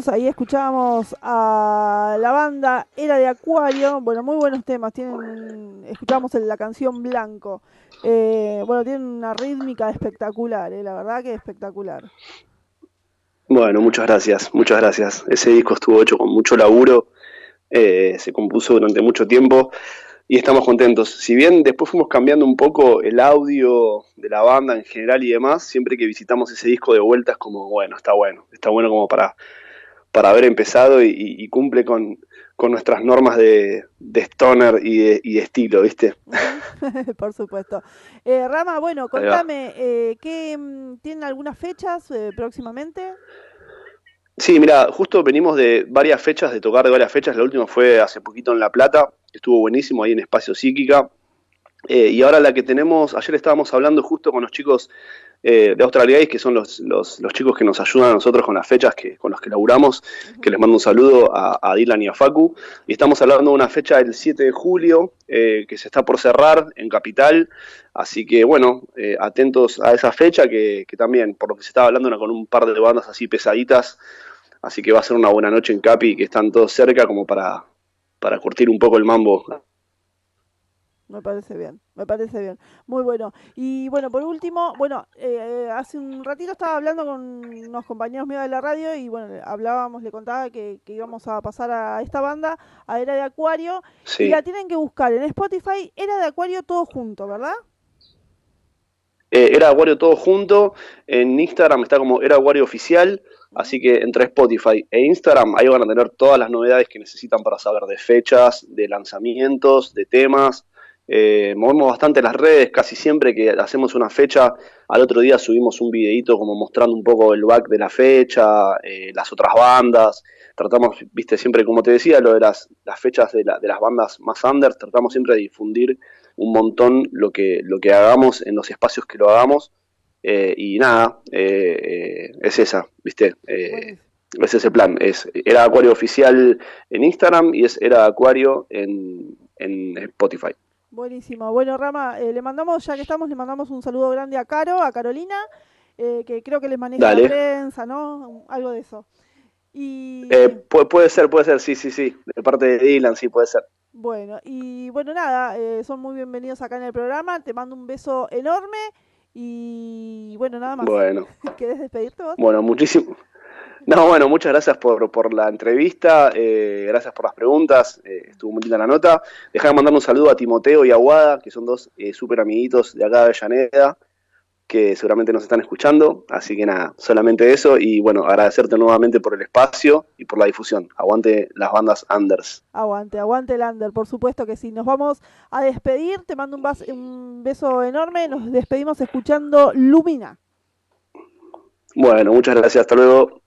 Ahí escuchábamos a la banda Era de Acuario, bueno, muy buenos temas, tienen, escuchamos la canción Blanco, eh, bueno, tienen una rítmica espectacular, eh, la verdad que espectacular. Bueno, muchas gracias, muchas gracias. Ese disco estuvo hecho con mucho laburo, eh, se compuso durante mucho tiempo y estamos contentos. Si bien después fuimos cambiando un poco el audio de la banda en general y demás, siempre que visitamos ese disco de vuelta es como, bueno, está bueno, está bueno como para, para haber empezado y, y cumple con, con, nuestras normas de, de stoner y de, y de, estilo, ¿viste? Por supuesto. Eh, Rama, bueno, contame, eh, ¿qué, mm, ¿tienen algunas fechas eh, próximamente? Sí, mira, justo venimos de varias fechas, de tocar de varias fechas. La última fue hace poquito en La Plata, estuvo buenísimo ahí en Espacio Psíquica. Eh, y ahora la que tenemos, ayer estábamos hablando justo con los chicos eh, de Australia que son los, los, los, chicos que nos ayudan a nosotros con las fechas que, con las que laburamos, que les mando un saludo a, a, Dylan y a Facu. Y estamos hablando de una fecha del 7 de julio, eh, que se está por cerrar en Capital. Así que bueno, eh, atentos a esa fecha, que, que, también, por lo que se estaba hablando, con un par de bandas así pesaditas. Así que va a ser una buena noche en Capi, que están todos cerca como para, para curtir un poco el mambo me parece bien, me parece bien. Muy bueno. Y bueno, por último, bueno, eh, hace un ratito estaba hablando con unos compañeros míos de la radio y bueno, hablábamos, le contaba que, que íbamos a pasar a esta banda, a Era de Acuario, sí. y la tienen que buscar en Spotify, Era de Acuario todo junto, ¿verdad? Eh, era Acuario todo junto, en Instagram está como Era Acuario Oficial, así que entre Spotify e Instagram ahí van a tener todas las novedades que necesitan para saber de fechas, de lanzamientos, de temas, eh, movemos bastante las redes, casi siempre que hacemos una fecha, al otro día subimos un videito como mostrando un poco el back de la fecha, eh, las otras bandas, tratamos, viste, siempre como te decía, lo de las, fechas de, la, de, las bandas más under, tratamos siempre de difundir un montón lo que, lo que hagamos en los espacios que lo hagamos, eh, y nada, eh, es esa, viste, eh, es ese plan, es, era Acuario Oficial en Instagram y es Era Acuario en, en Spotify. Buenísimo. Bueno, Rama, eh, le mandamos, ya que estamos, le mandamos un saludo grande a Caro, a Carolina, eh, que creo que les maneja Dale. la prensa, ¿no? Algo de eso. Y... Eh, puede, puede, ser, puede ser, sí, sí, sí. De parte de Dylan, sí, puede ser. Bueno, y bueno, nada, eh, son muy bienvenidos acá en el programa. Te mando un beso enorme y bueno, nada más. Bueno. ¿Querés despedirte vos? Bueno, muchísimo. No, bueno, muchas gracias por, por la entrevista, eh, gracias por las preguntas, eh, estuvo muy linda la nota. Dejá de mandar un saludo a Timoteo y a Guada, que son dos eh, súper amiguitos de acá de Avellaneda, que seguramente nos están escuchando. Así que nada, solamente eso. Y bueno, agradecerte nuevamente por el espacio y por la difusión. Aguante las bandas Anders. Aguante, aguante el Under, por supuesto que sí. Nos vamos a despedir, te mando un, un beso enorme. Nos despedimos escuchando Lumina. Bueno, muchas gracias, hasta luego.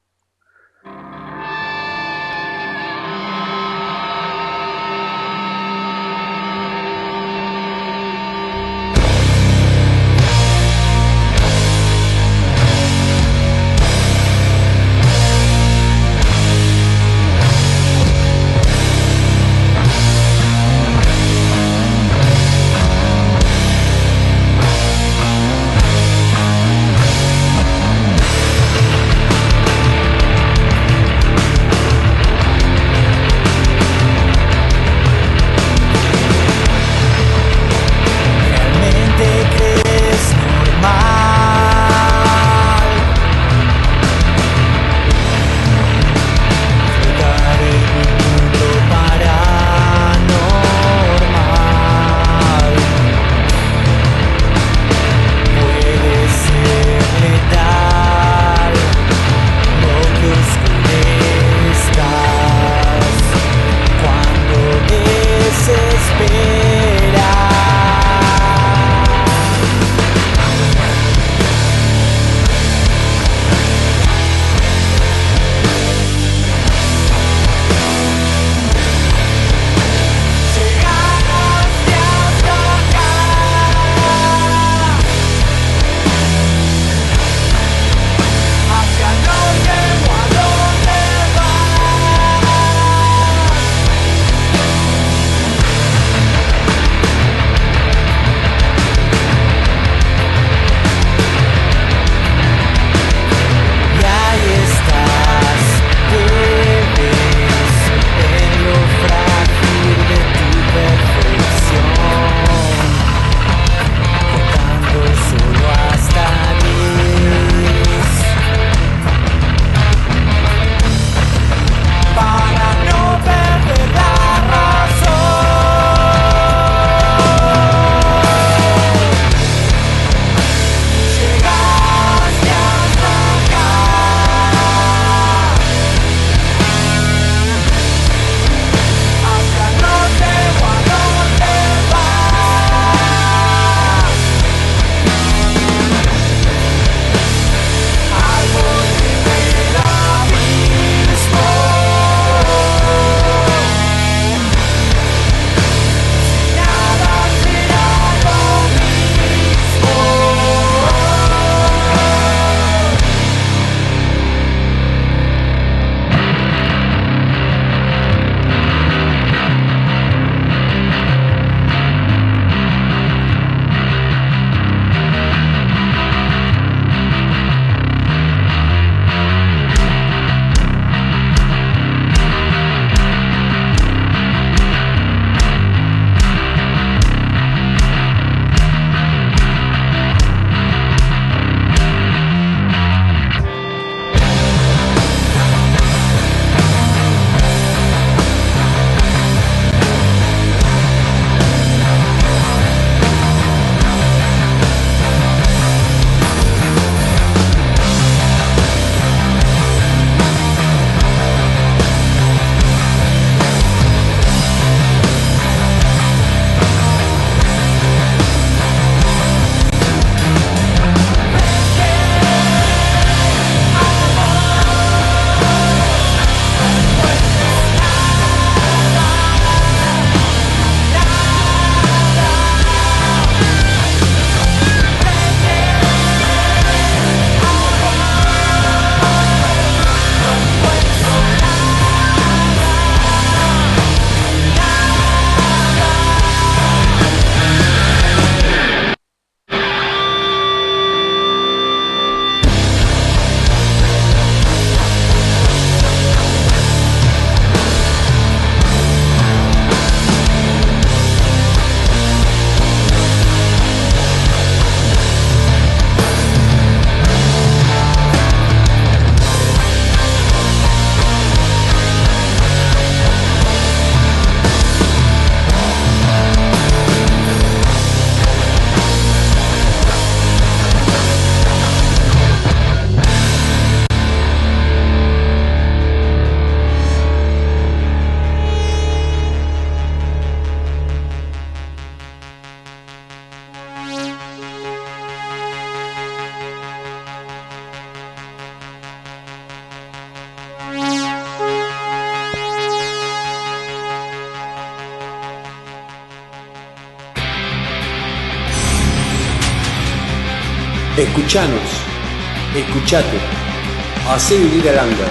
Escuchanos, escuchate, hacé vivir al under.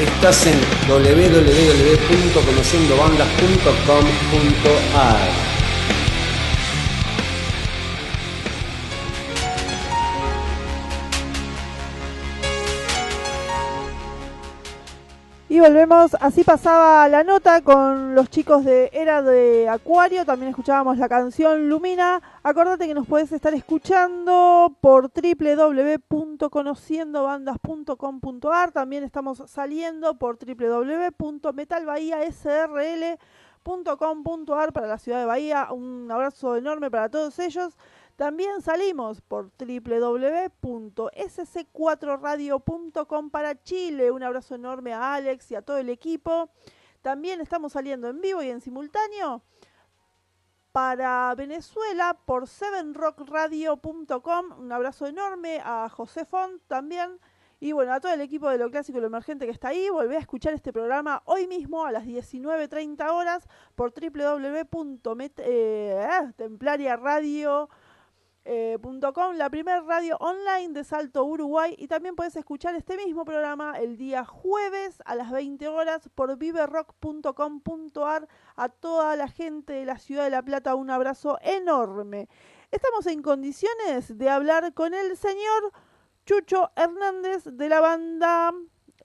Estás en www.conociendobandas.com.ar Volvemos, así pasaba la nota con los chicos de Era de Acuario, también escuchábamos la canción Lumina. Acordate que nos puedes estar escuchando por www.conociendobandas.com.ar, también estamos saliendo por www.metalbahiasrl.com.ar para la ciudad de Bahía. Un abrazo enorme para todos ellos. También salimos por www.sc4radio.com para Chile. Un abrazo enorme a Alex y a todo el equipo. También estamos saliendo en vivo y en simultáneo para Venezuela por 7rockradio.com. Un abrazo enorme a José Font también. Y bueno, a todo el equipo de lo clásico y lo emergente que está ahí, volvé a escuchar este programa hoy mismo a las 19.30 horas por www.templariaradio.com eh, la primera radio online de Salto Uruguay y también puedes escuchar este mismo programa el día jueves a las 20 horas por viverock.com.ar a toda la gente de la ciudad de La Plata un abrazo enorme. Estamos en condiciones de hablar con el señor Chucho Hernández de la banda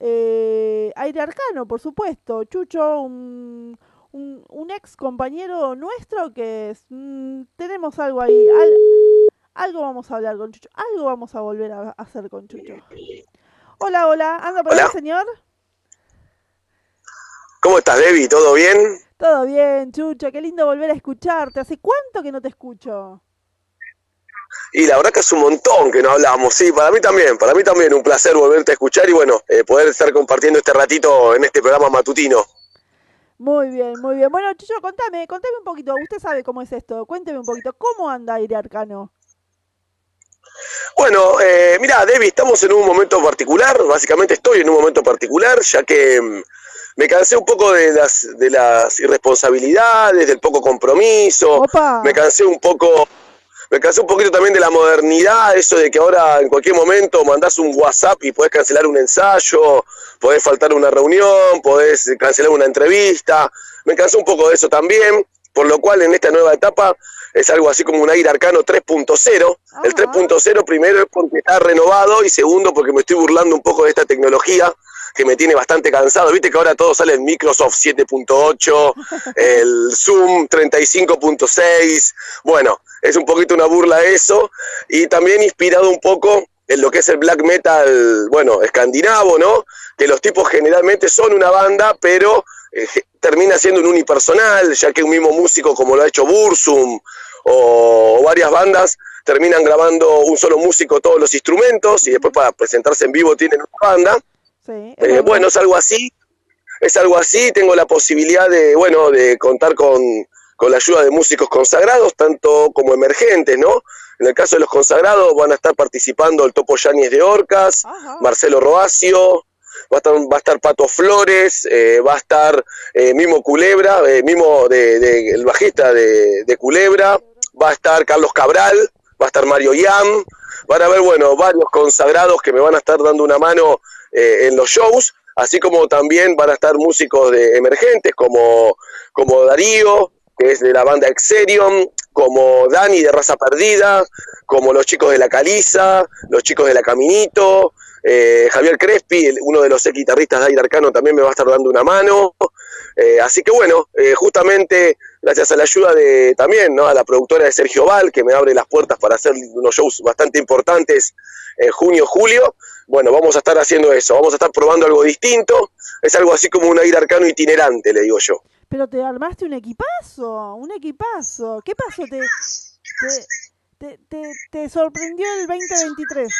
eh, Aire Arcano, por supuesto. Chucho, un, un, ex compañero nuestro que mm, tenemos algo ahí. Algo vamos a hablar con Chucho, algo vamos a volver a hacer con Chucho. Hola, hola, ¿anda por Hola. ahí, señor? ¿Cómo estás, Debbie? ¿Todo bien? Todo bien, Chucho, qué lindo volver a escucharte. ¿Hace cuánto que no te escucho? Y la verdad que es un montón que no hablamos. Sí, para mí también, para mí también un placer volverte a escuchar y bueno, eh, poder estar compartiendo este ratito en este programa matutino. Muy bien, muy bien. Bueno, Chucho, contame, contame un poquito. Usted sabe cómo es esto. Cuénteme un poquito. ¿Cómo anda Aire Arcano? Bueno, eh, mira, Debbie, estamos en un momento particular, básicamente estoy en un momento particular, ya que mm, me cansé un poco de las, de las irresponsabilidades, del poco compromiso, me cansé un poco, me cansé un poquito también de la modernidad, eso de que ahora en cualquier momento mandás un WhatsApp y podés cancelar un ensayo, podés faltar una reunión, podés cancelar una entrevista, me cansé un poco de eso también, por lo cual en esta nueva etapa es algo así como un aire arcano 3.0. El 3.0 primero es porque está renovado y segundo porque me estoy burlando un poco de esta tecnología que me tiene bastante cansado. Viste que ahora todo sale en Microsoft 7.8, el Zoom 35.6. Bueno, es un poquito una burla eso y también inspirado un poco en lo que es el black metal, bueno, escandinavo, ¿no? Que los tipos generalmente son una banda, pero eh, termina siendo un unipersonal, ya que un mismo músico como lo ha hecho Bursum o, o varias bandas terminan grabando un solo músico todos los instrumentos y después para presentarse en vivo tienen una banda. Sí. Eh, bueno, es algo así, es algo así, tengo la posibilidad de, bueno, de contar con, con la ayuda de músicos consagrados, tanto como emergentes, ¿no? En el caso de los consagrados van a estar participando el Topo Yáñez de Orcas, Marcelo Roacio, va a estar, va a estar Pato Flores, eh, va a estar eh, Mimo Culebra, eh, Mimo de, el bajista de, de Culebra, va a estar Carlos Cabral, va a estar Mario Yam, van a haber, bueno, varios consagrados que me van a estar dando una mano en los shows, así como también van a estar músicos de emergentes como, como Darío, que es de la banda Exerion, como Dani de Raza Perdida, como los chicos de La Caliza, los chicos de La Caminito, eh, Javier Crespi, uno de los ex guitarristas de Aire Arcano, también me va a estar dando una mano. Eh, así que bueno, eh, justamente gracias a la ayuda de también ¿no? a la productora de Sergio Val, que me abre las puertas para hacer unos shows bastante importantes en junio, julio, bueno, vamos a estar haciendo eso, vamos a estar probando algo distinto, es algo así como un aire arcano itinerante, le digo yo. Pero te armaste un equipazo, un equipazo. ¿Qué pasó? ¿Te, te, te, te- te sorprendió el 2023?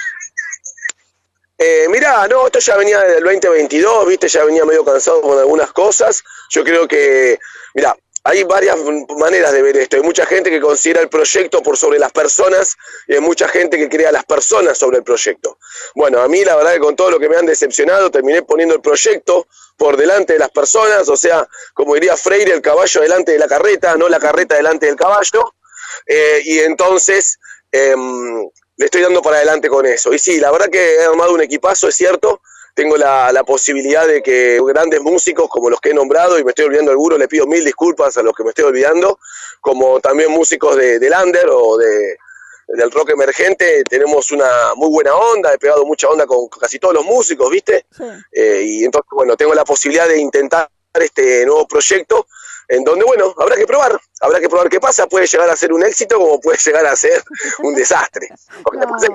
Eh, mirá, no, esto ya venía del 2022, viste, ya venía medio cansado con algunas cosas. Yo creo que, mirá, hay varias maneras de ver esto. Hay mucha gente que considera el proyecto por sobre las personas y hay mucha gente que crea las personas sobre el proyecto. Bueno, a mí la verdad que con todo lo que me han decepcionado terminé poniendo el proyecto por delante de las personas, o sea, como diría Freire, el caballo delante de la carreta, no la carreta delante del caballo. Eh, y entonces, em, le estoy dando para adelante con eso. Y sí, la verdad que he armado un equipazo, es cierto. Tengo la, la posibilidad de que grandes músicos como los que he nombrado, y me estoy olvidando algunos, le pido mil disculpas a los que me estoy olvidando, como también músicos de, de Lander o de, del rock emergente, tenemos una muy buena onda, he pegado mucha onda con casi todos los músicos, ¿viste? Eh, y entonces, bueno, tengo la posibilidad de intentar este nuevo proyecto en donde, bueno, habrá que probar, habrá que probar qué pasa, puede llegar a ser un éxito como puede llegar a ser un desastre.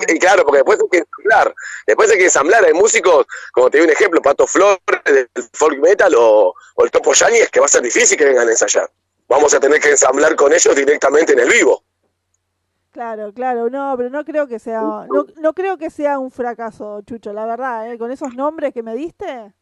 Y claro, porque después hay que ensamblar, después hay que ensamblar, hay músicos, como te doy un ejemplo, Pato Flores del folk metal o, o el Topo Yanis, que va a ser difícil que vengan a ensayar. Vamos a tener que ensamblar con ellos directamente en el vivo. Claro, claro, no, pero no creo que sea, no, no creo que sea un fracaso, Chucho, la verdad, ¿eh? con esos nombres que me diste.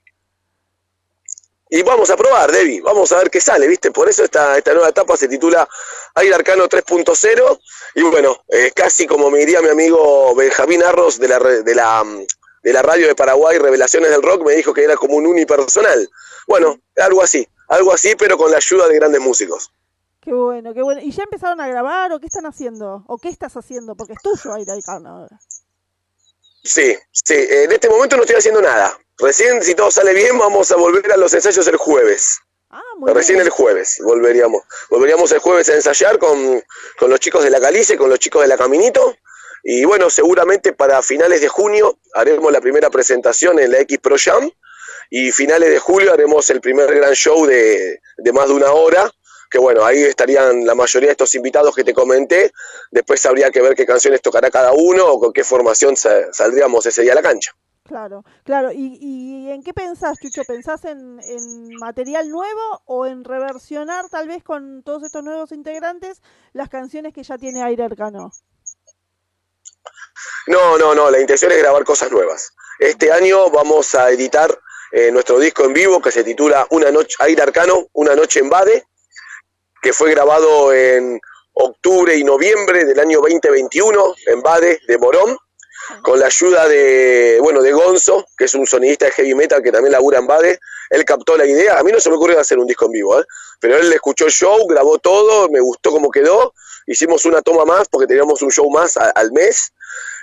Y vamos a probar, Debbie, vamos a ver qué sale, ¿viste? Por eso esta, esta nueva etapa se titula Aire Arcano 3.0. Y bueno, eh, casi como me diría mi amigo Benjamín Arros de la, de, la, mm, de la radio de Paraguay, Revelaciones del Rock, me dijo que era como un unipersonal. Bueno, algo así, algo así, pero con la ayuda de grandes músicos. Qué bueno, qué bueno. ¿Y ya empezaron a grabar o qué están haciendo? ¿O qué estás haciendo? Porque es tuyo Aire Arcano ahora. Sí, sí, en este momento no estoy haciendo nada. Recién, si todo sale bien, vamos a volver a los ensayos el jueves. Recién el jueves volveríamos. Volveríamos el jueves a ensayar con, con los chicos de la Calice, con los chicos de la Caminito. Y bueno, seguramente para finales de junio haremos la primera presentación en la X Pro Jam. Y finales de julio haremos el primer gran show de, de más de una hora. Que bueno, ahí estarían la mayoría de estos invitados que te comenté. Después habría que ver qué canciones tocará cada uno o con qué formación sa- saldríamos ese día a la cancha. Claro, claro. ¿Y, en qué pensás, Chucho? ¿Pensás en, en material nuevo o en reversionar tal vez con todos estos nuevos integrantes las canciones que ya tiene Aire Arcano? No, no, no, la intención es grabar cosas nuevas. Este año vamos a editar eh, nuestro disco en vivo que se titula Una noche, Aire Arcano, Una noche en Bade, que fue grabado en octubre y noviembre del año 2021 en Bade de Morón, con la ayuda de, bueno, de Gonzo, que es un sonidista de heavy metal que también labura en Bade. Él captó la idea, a mí no se me ocurrió hacer un disco en vivo, ¿eh? pero él escuchó el show, grabó todo, me gustó cómo quedó, hicimos una toma más porque teníamos un show más a- al mes.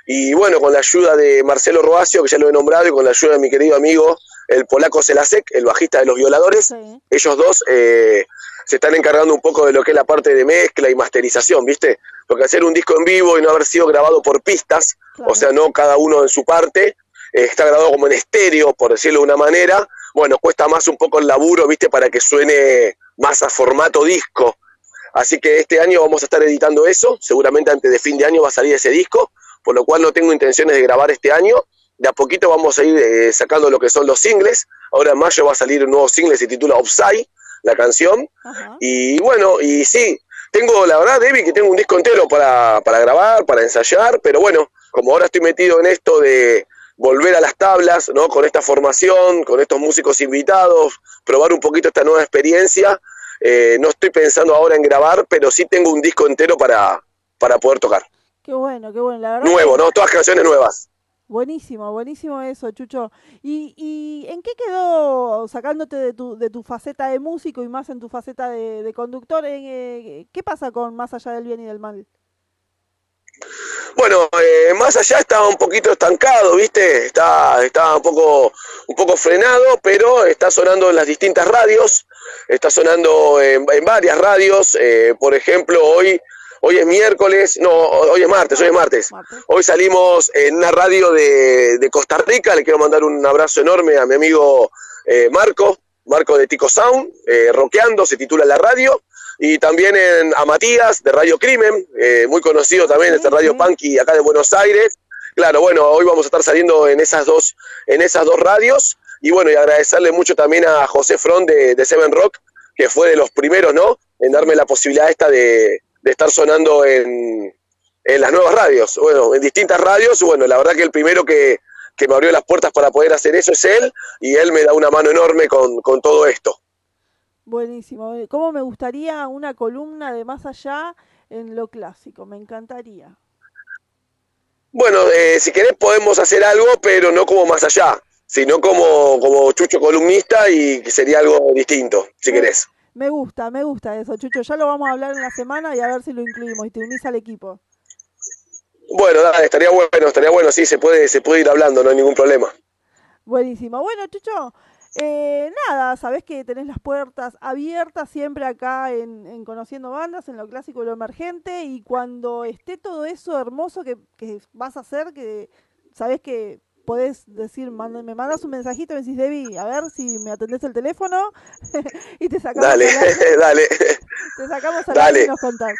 Y bueno, con la ayuda de Marcelo Roacio, que ya lo he nombrado, y con la ayuda de mi querido amigo, el polaco Celasek, el bajista de Los Violadores, ellos dos eh, se están encargando un poco de lo que es la parte de mezcla y masterización, ¿viste? Porque hacer un disco en vivo y no haber sido grabado por pistas, o sea, no cada uno en su parte, eh, está grabado como en estéreo, por decirlo de una manera, bueno, cuesta más un poco el laburo, ¿viste? Para que suene más a formato disco. Así que este año vamos a estar editando eso, seguramente antes de fin de año va a salir ese disco, por lo cual no tengo intenciones de grabar este año. De a poquito vamos a ir eh, sacando lo que son los singles. Ahora en mayo va a salir un nuevo single, se titula Offside, la canción. Y bueno, y sí, tengo, la verdad, Debbie, que tengo un disco entero para, para grabar, para ensayar, pero bueno, como ahora estoy metido en esto de volver a las tablas, ¿no? Con esta formación, con estos músicos invitados, probar un poquito esta nueva experiencia. eh, no estoy pensando ahora en grabar, pero sí tengo un disco entero para, para poder tocar. Qué bueno, qué bueno, la verdad. Nuevo, ¿no? Todas canciones nuevas. Buenísimo, buenísimo eso, Chucho. ¿Y, y en qué quedó, sacándote de tu, de tu faceta de músico y más en tu faceta de, conductor, eh, qué pasa con Más allá del bien y del mal? Bueno, eh, más allá estaba un poquito estancado, ¿viste? Está, está un poco, un poco frenado, pero está sonando en las distintas radios, está sonando en, en varias radios. eh, por ejemplo, hoy, hoy es miércoles, no, hoy es martes, hoy es martes. Hoy salimos en una radio de, de Costa Rica, le quiero mandar un abrazo enorme a mi amigo eh, Marco, Marco de Tico Sound, eh, Roqueando, se titula la radio. Y también en, a Matías de Radio Crimen, eh, muy conocido también, este Radio Punky acá de Buenos Aires. Claro, bueno, hoy vamos a estar saliendo en esas dos, en esas dos radios. Y bueno, y agradecerle mucho también a José Front de, de Seven Rock, que fue de los primeros, ¿no? En darme la posibilidad esta de, de estar sonando en, en las nuevas radios. Bueno, en distintas radios. Bueno, la verdad que el primero que, que me abrió las puertas para poder hacer eso es él. Y él me da una mano enorme con, con todo esto. Buenísimo. ¿Cómo me gustaría una columna de más allá en lo clásico? Me encantaría. Bueno, eh, si querés podemos hacer algo, pero no como más allá, sino como, como Chucho columnista y que sería algo distinto, si querés. Me gusta, me gusta eso, Chucho. Ya lo vamos a hablar en la semana y a ver si lo incluimos y te unís al equipo. Bueno, dale, estaría bueno, estaría bueno, sí, se puede, se puede ir hablando, no hay ningún problema. Buenísimo. Bueno, Chucho, eh, nada, sabés que tenés las puertas abiertas siempre acá en, en Conociendo Bandas, en lo clásico y lo emergente, y cuando esté todo eso hermoso que, que vas a hacer, que sabés que podés decir, manda- me mandas un mensajito y me decís, Debbie, a ver si me atendés el teléfono y te sacamos Dale, dale, te sacamos al Dale. y nos contás.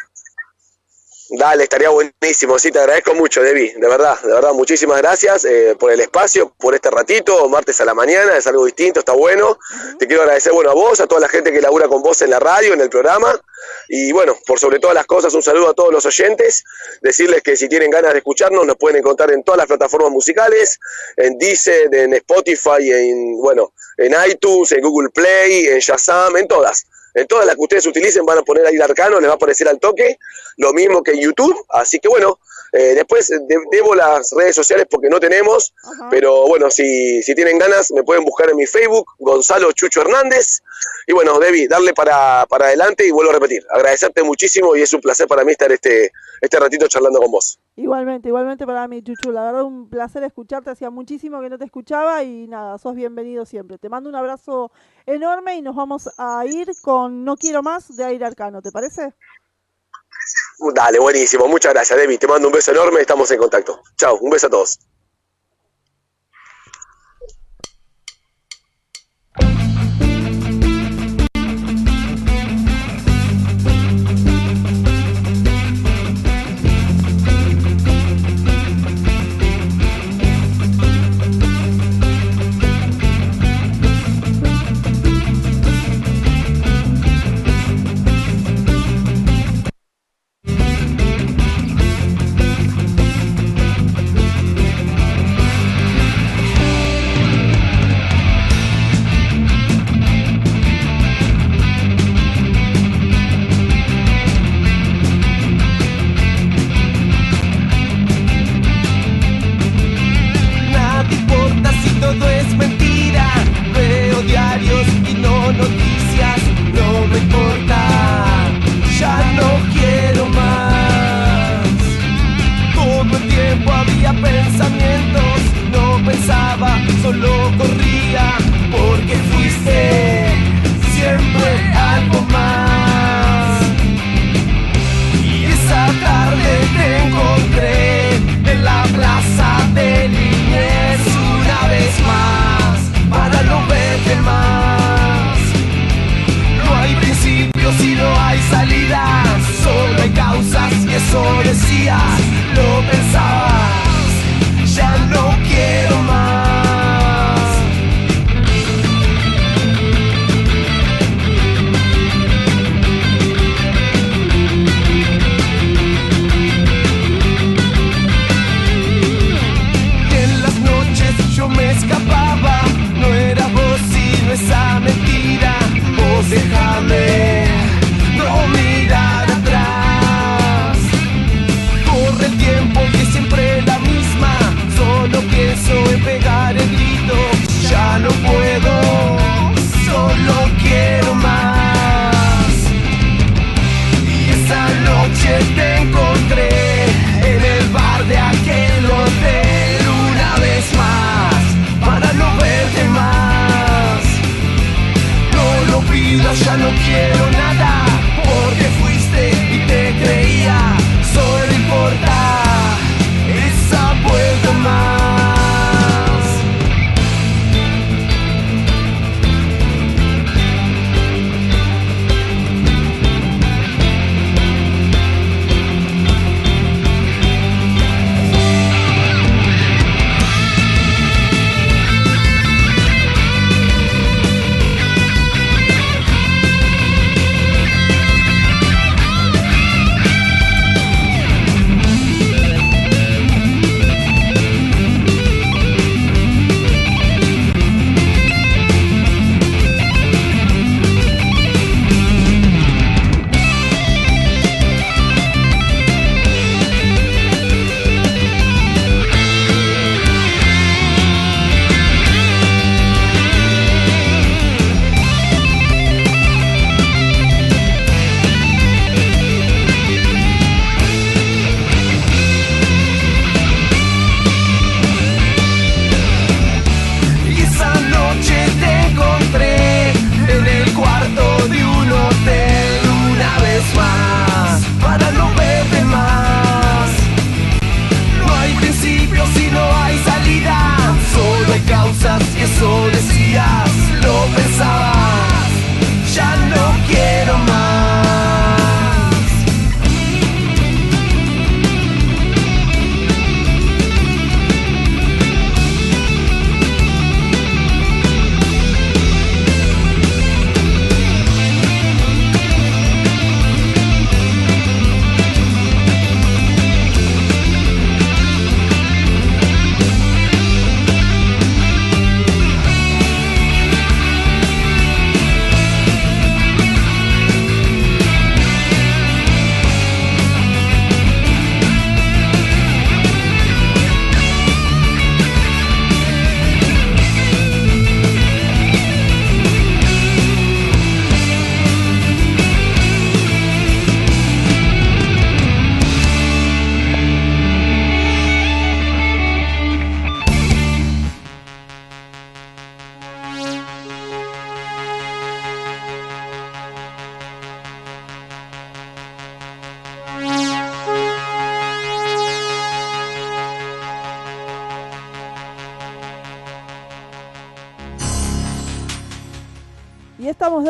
Dale, estaría buenísimo, sí, te agradezco mucho, Debbie, de verdad, de verdad, muchísimas gracias eh, por el espacio, por este ratito, martes a la mañana, es algo distinto, está bueno. Te quiero agradecer, bueno, a vos, a toda la gente que labura con vos en la radio, en el programa, y bueno, por sobre todas las cosas, un saludo a todos los oyentes, decirles que si tienen ganas de escucharnos, nos pueden encontrar en todas las plataformas musicales, en Deezer, en Spotify, en, bueno, en iTunes, en Google Play, en Shazam, en todas. En todas las que ustedes utilicen van a poner ahí el arcano, les va a aparecer al toque, lo mismo que en YouTube. Así que bueno, eh, después de- debo las redes sociales porque no tenemos, pero bueno, si, si tienen ganas me pueden buscar en mi Facebook, Gonzalo Chucho Hernández. Y bueno, Debbie, darle para, para adelante y vuelvo a repetir, agradecerte muchísimo y es un placer para mí estar este, este ratito charlando con vos. Igualmente, igualmente para mí, Chuchu. La verdad, un placer escucharte. Hacía muchísimo que no te escuchaba y nada, sos bienvenido siempre. Te mando un abrazo enorme y nos vamos a ir con No Quiero Más de Aire Arcano, ¿te parece? Dale, buenísimo, muchas gracias, Debbie. Te mando un beso enorme, estamos en contacto. Chao, un beso a todos. Pensamientos. No pensaba, solo corría.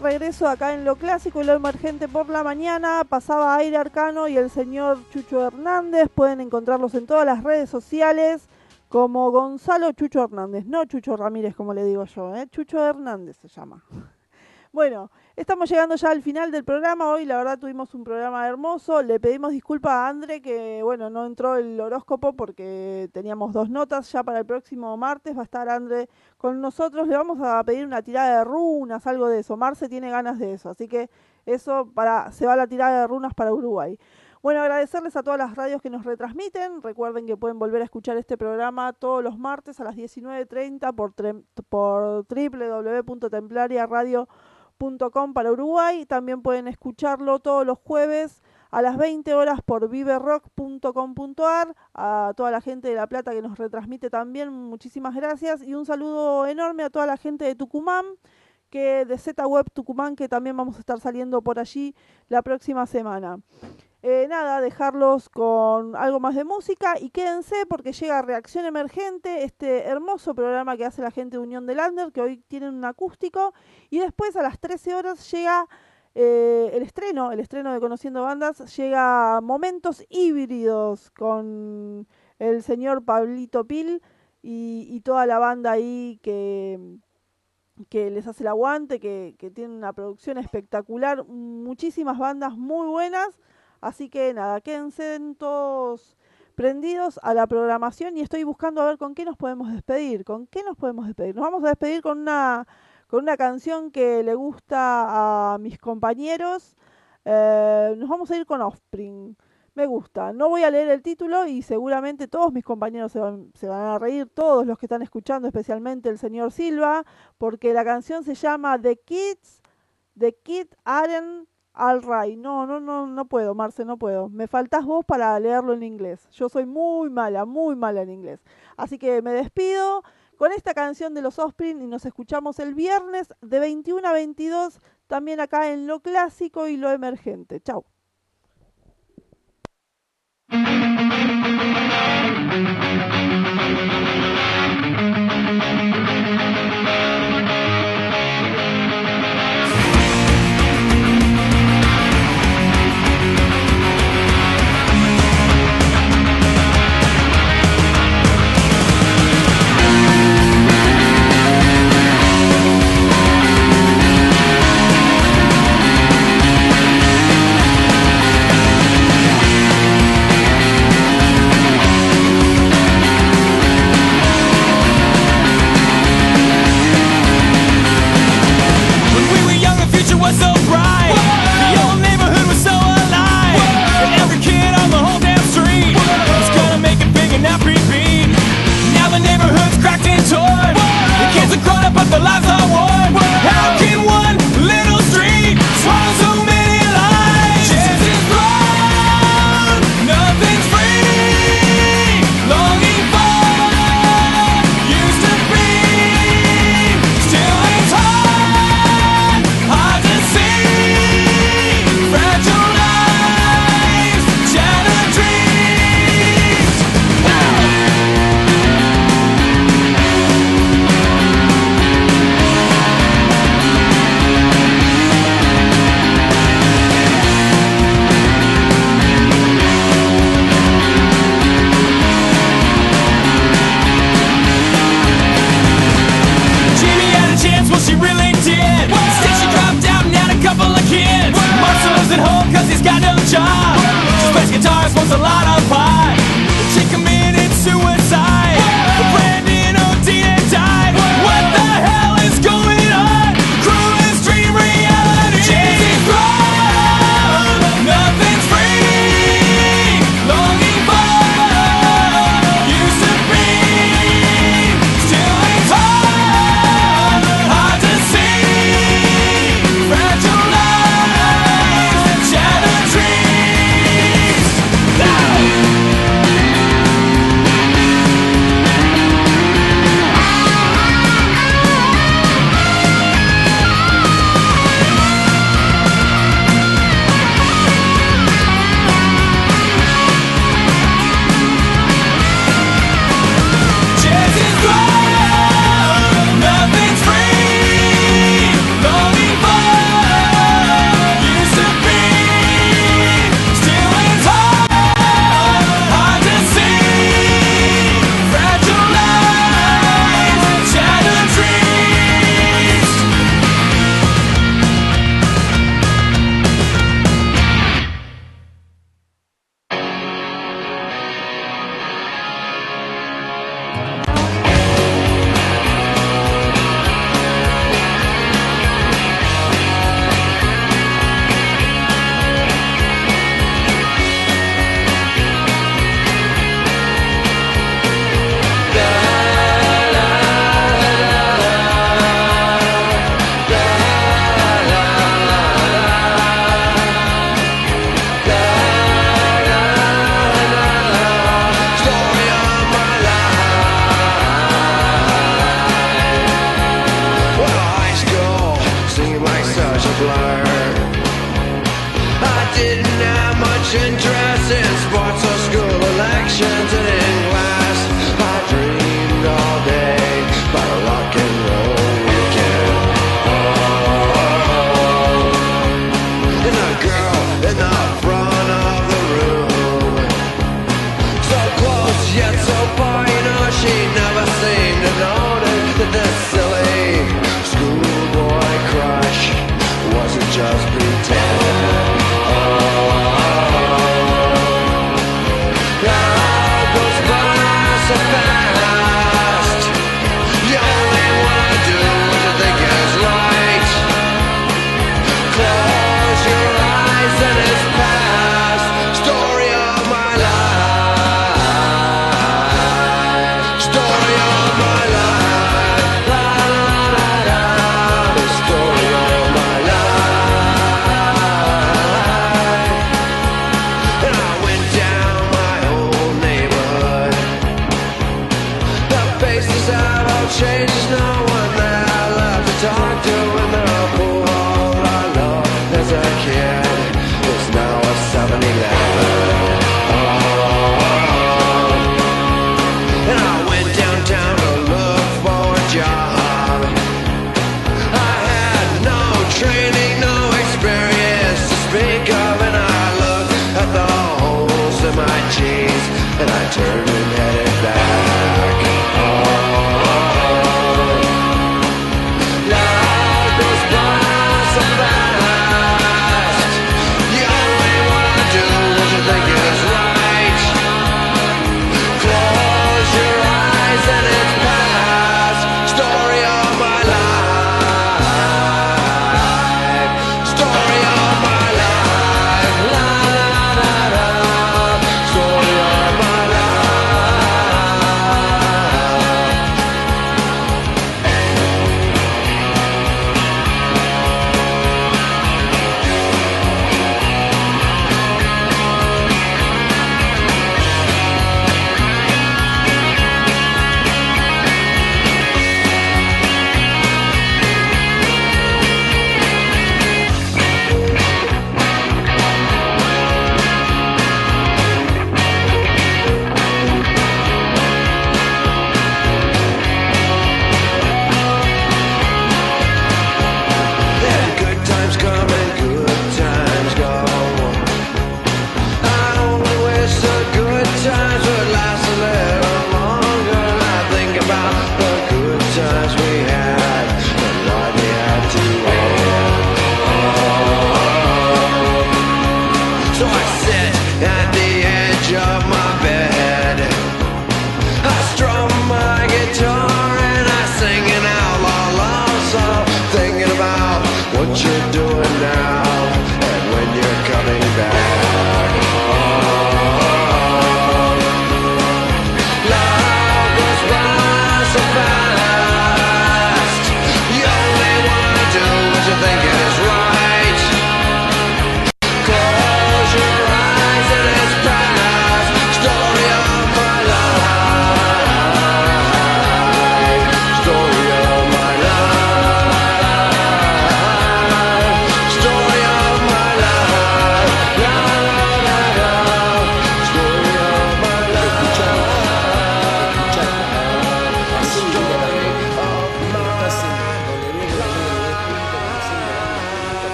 Regreso acá en lo clásico y lo emergente por la mañana. Pasaba Aire Arcano y el señor Chucho Hernández. Pueden encontrarlos en todas las redes sociales como Gonzalo Chucho Hernández. No Chucho Ramírez, como le digo yo. ¿eh? Chucho Hernández se llama. Bueno, estamos llegando ya al final del programa. Hoy la verdad tuvimos un programa hermoso. Le pedimos disculpas a André que bueno, no entró el horóscopo porque teníamos dos notas. Ya para el próximo martes va a estar André con nosotros. Le vamos a pedir una tirada de runas, algo de eso. Marce tiene ganas de eso. Así que eso para se va la tirada de runas para Uruguay. Bueno, agradecerles a todas las radios que nos retransmiten. Recuerden que pueden volver a escuchar este programa todos los martes a las 19.30 por, por www.templariaradio.com para Uruguay. También pueden escucharlo todos los jueves a las 20 horas por viverock.com.ar. A toda la gente de La Plata que nos retransmite también, muchísimas gracias. Y un saludo enorme a toda la gente de Tucumán, que de Z-Web Tucumán, que también vamos a estar saliendo por allí la próxima semana. Eh, nada, dejarlos con algo más de música y quédense porque llega Reacción Emergente, este hermoso programa que hace la gente de Unión de Lander, que hoy tienen un acústico, y después a las 13 horas llega eh, el estreno, el estreno de Conociendo Bandas, llega Momentos Híbridos con el señor Pablito Pil y, toda la banda ahí que, que les hace el aguante, que, que tiene una producción espectacular, muchísimas bandas muy buenas. Así que nada, quédense todos prendidos a la programación y estoy buscando a ver con qué nos podemos despedir. ¿Con qué nos podemos despedir? Nos vamos a despedir con una, con una canción que le gusta a mis compañeros. Eh, nos vamos a ir con Offspring. Me gusta. No voy a leer el título y seguramente todos mis compañeros se van, a reír, todos los que están escuchando, especialmente el señor Silva, porque la canción se llama The Kids, The Kid Aren All right. No, no, no, no puedo, Marce, no puedo. Me faltas vos para leerlo en inglés. Yo soy muy mala, muy mala en inglés. Así que me despido con esta canción de los Offspring y nos escuchamos el viernes de 21 a 22 también acá en lo clásico y lo emergente. Chau.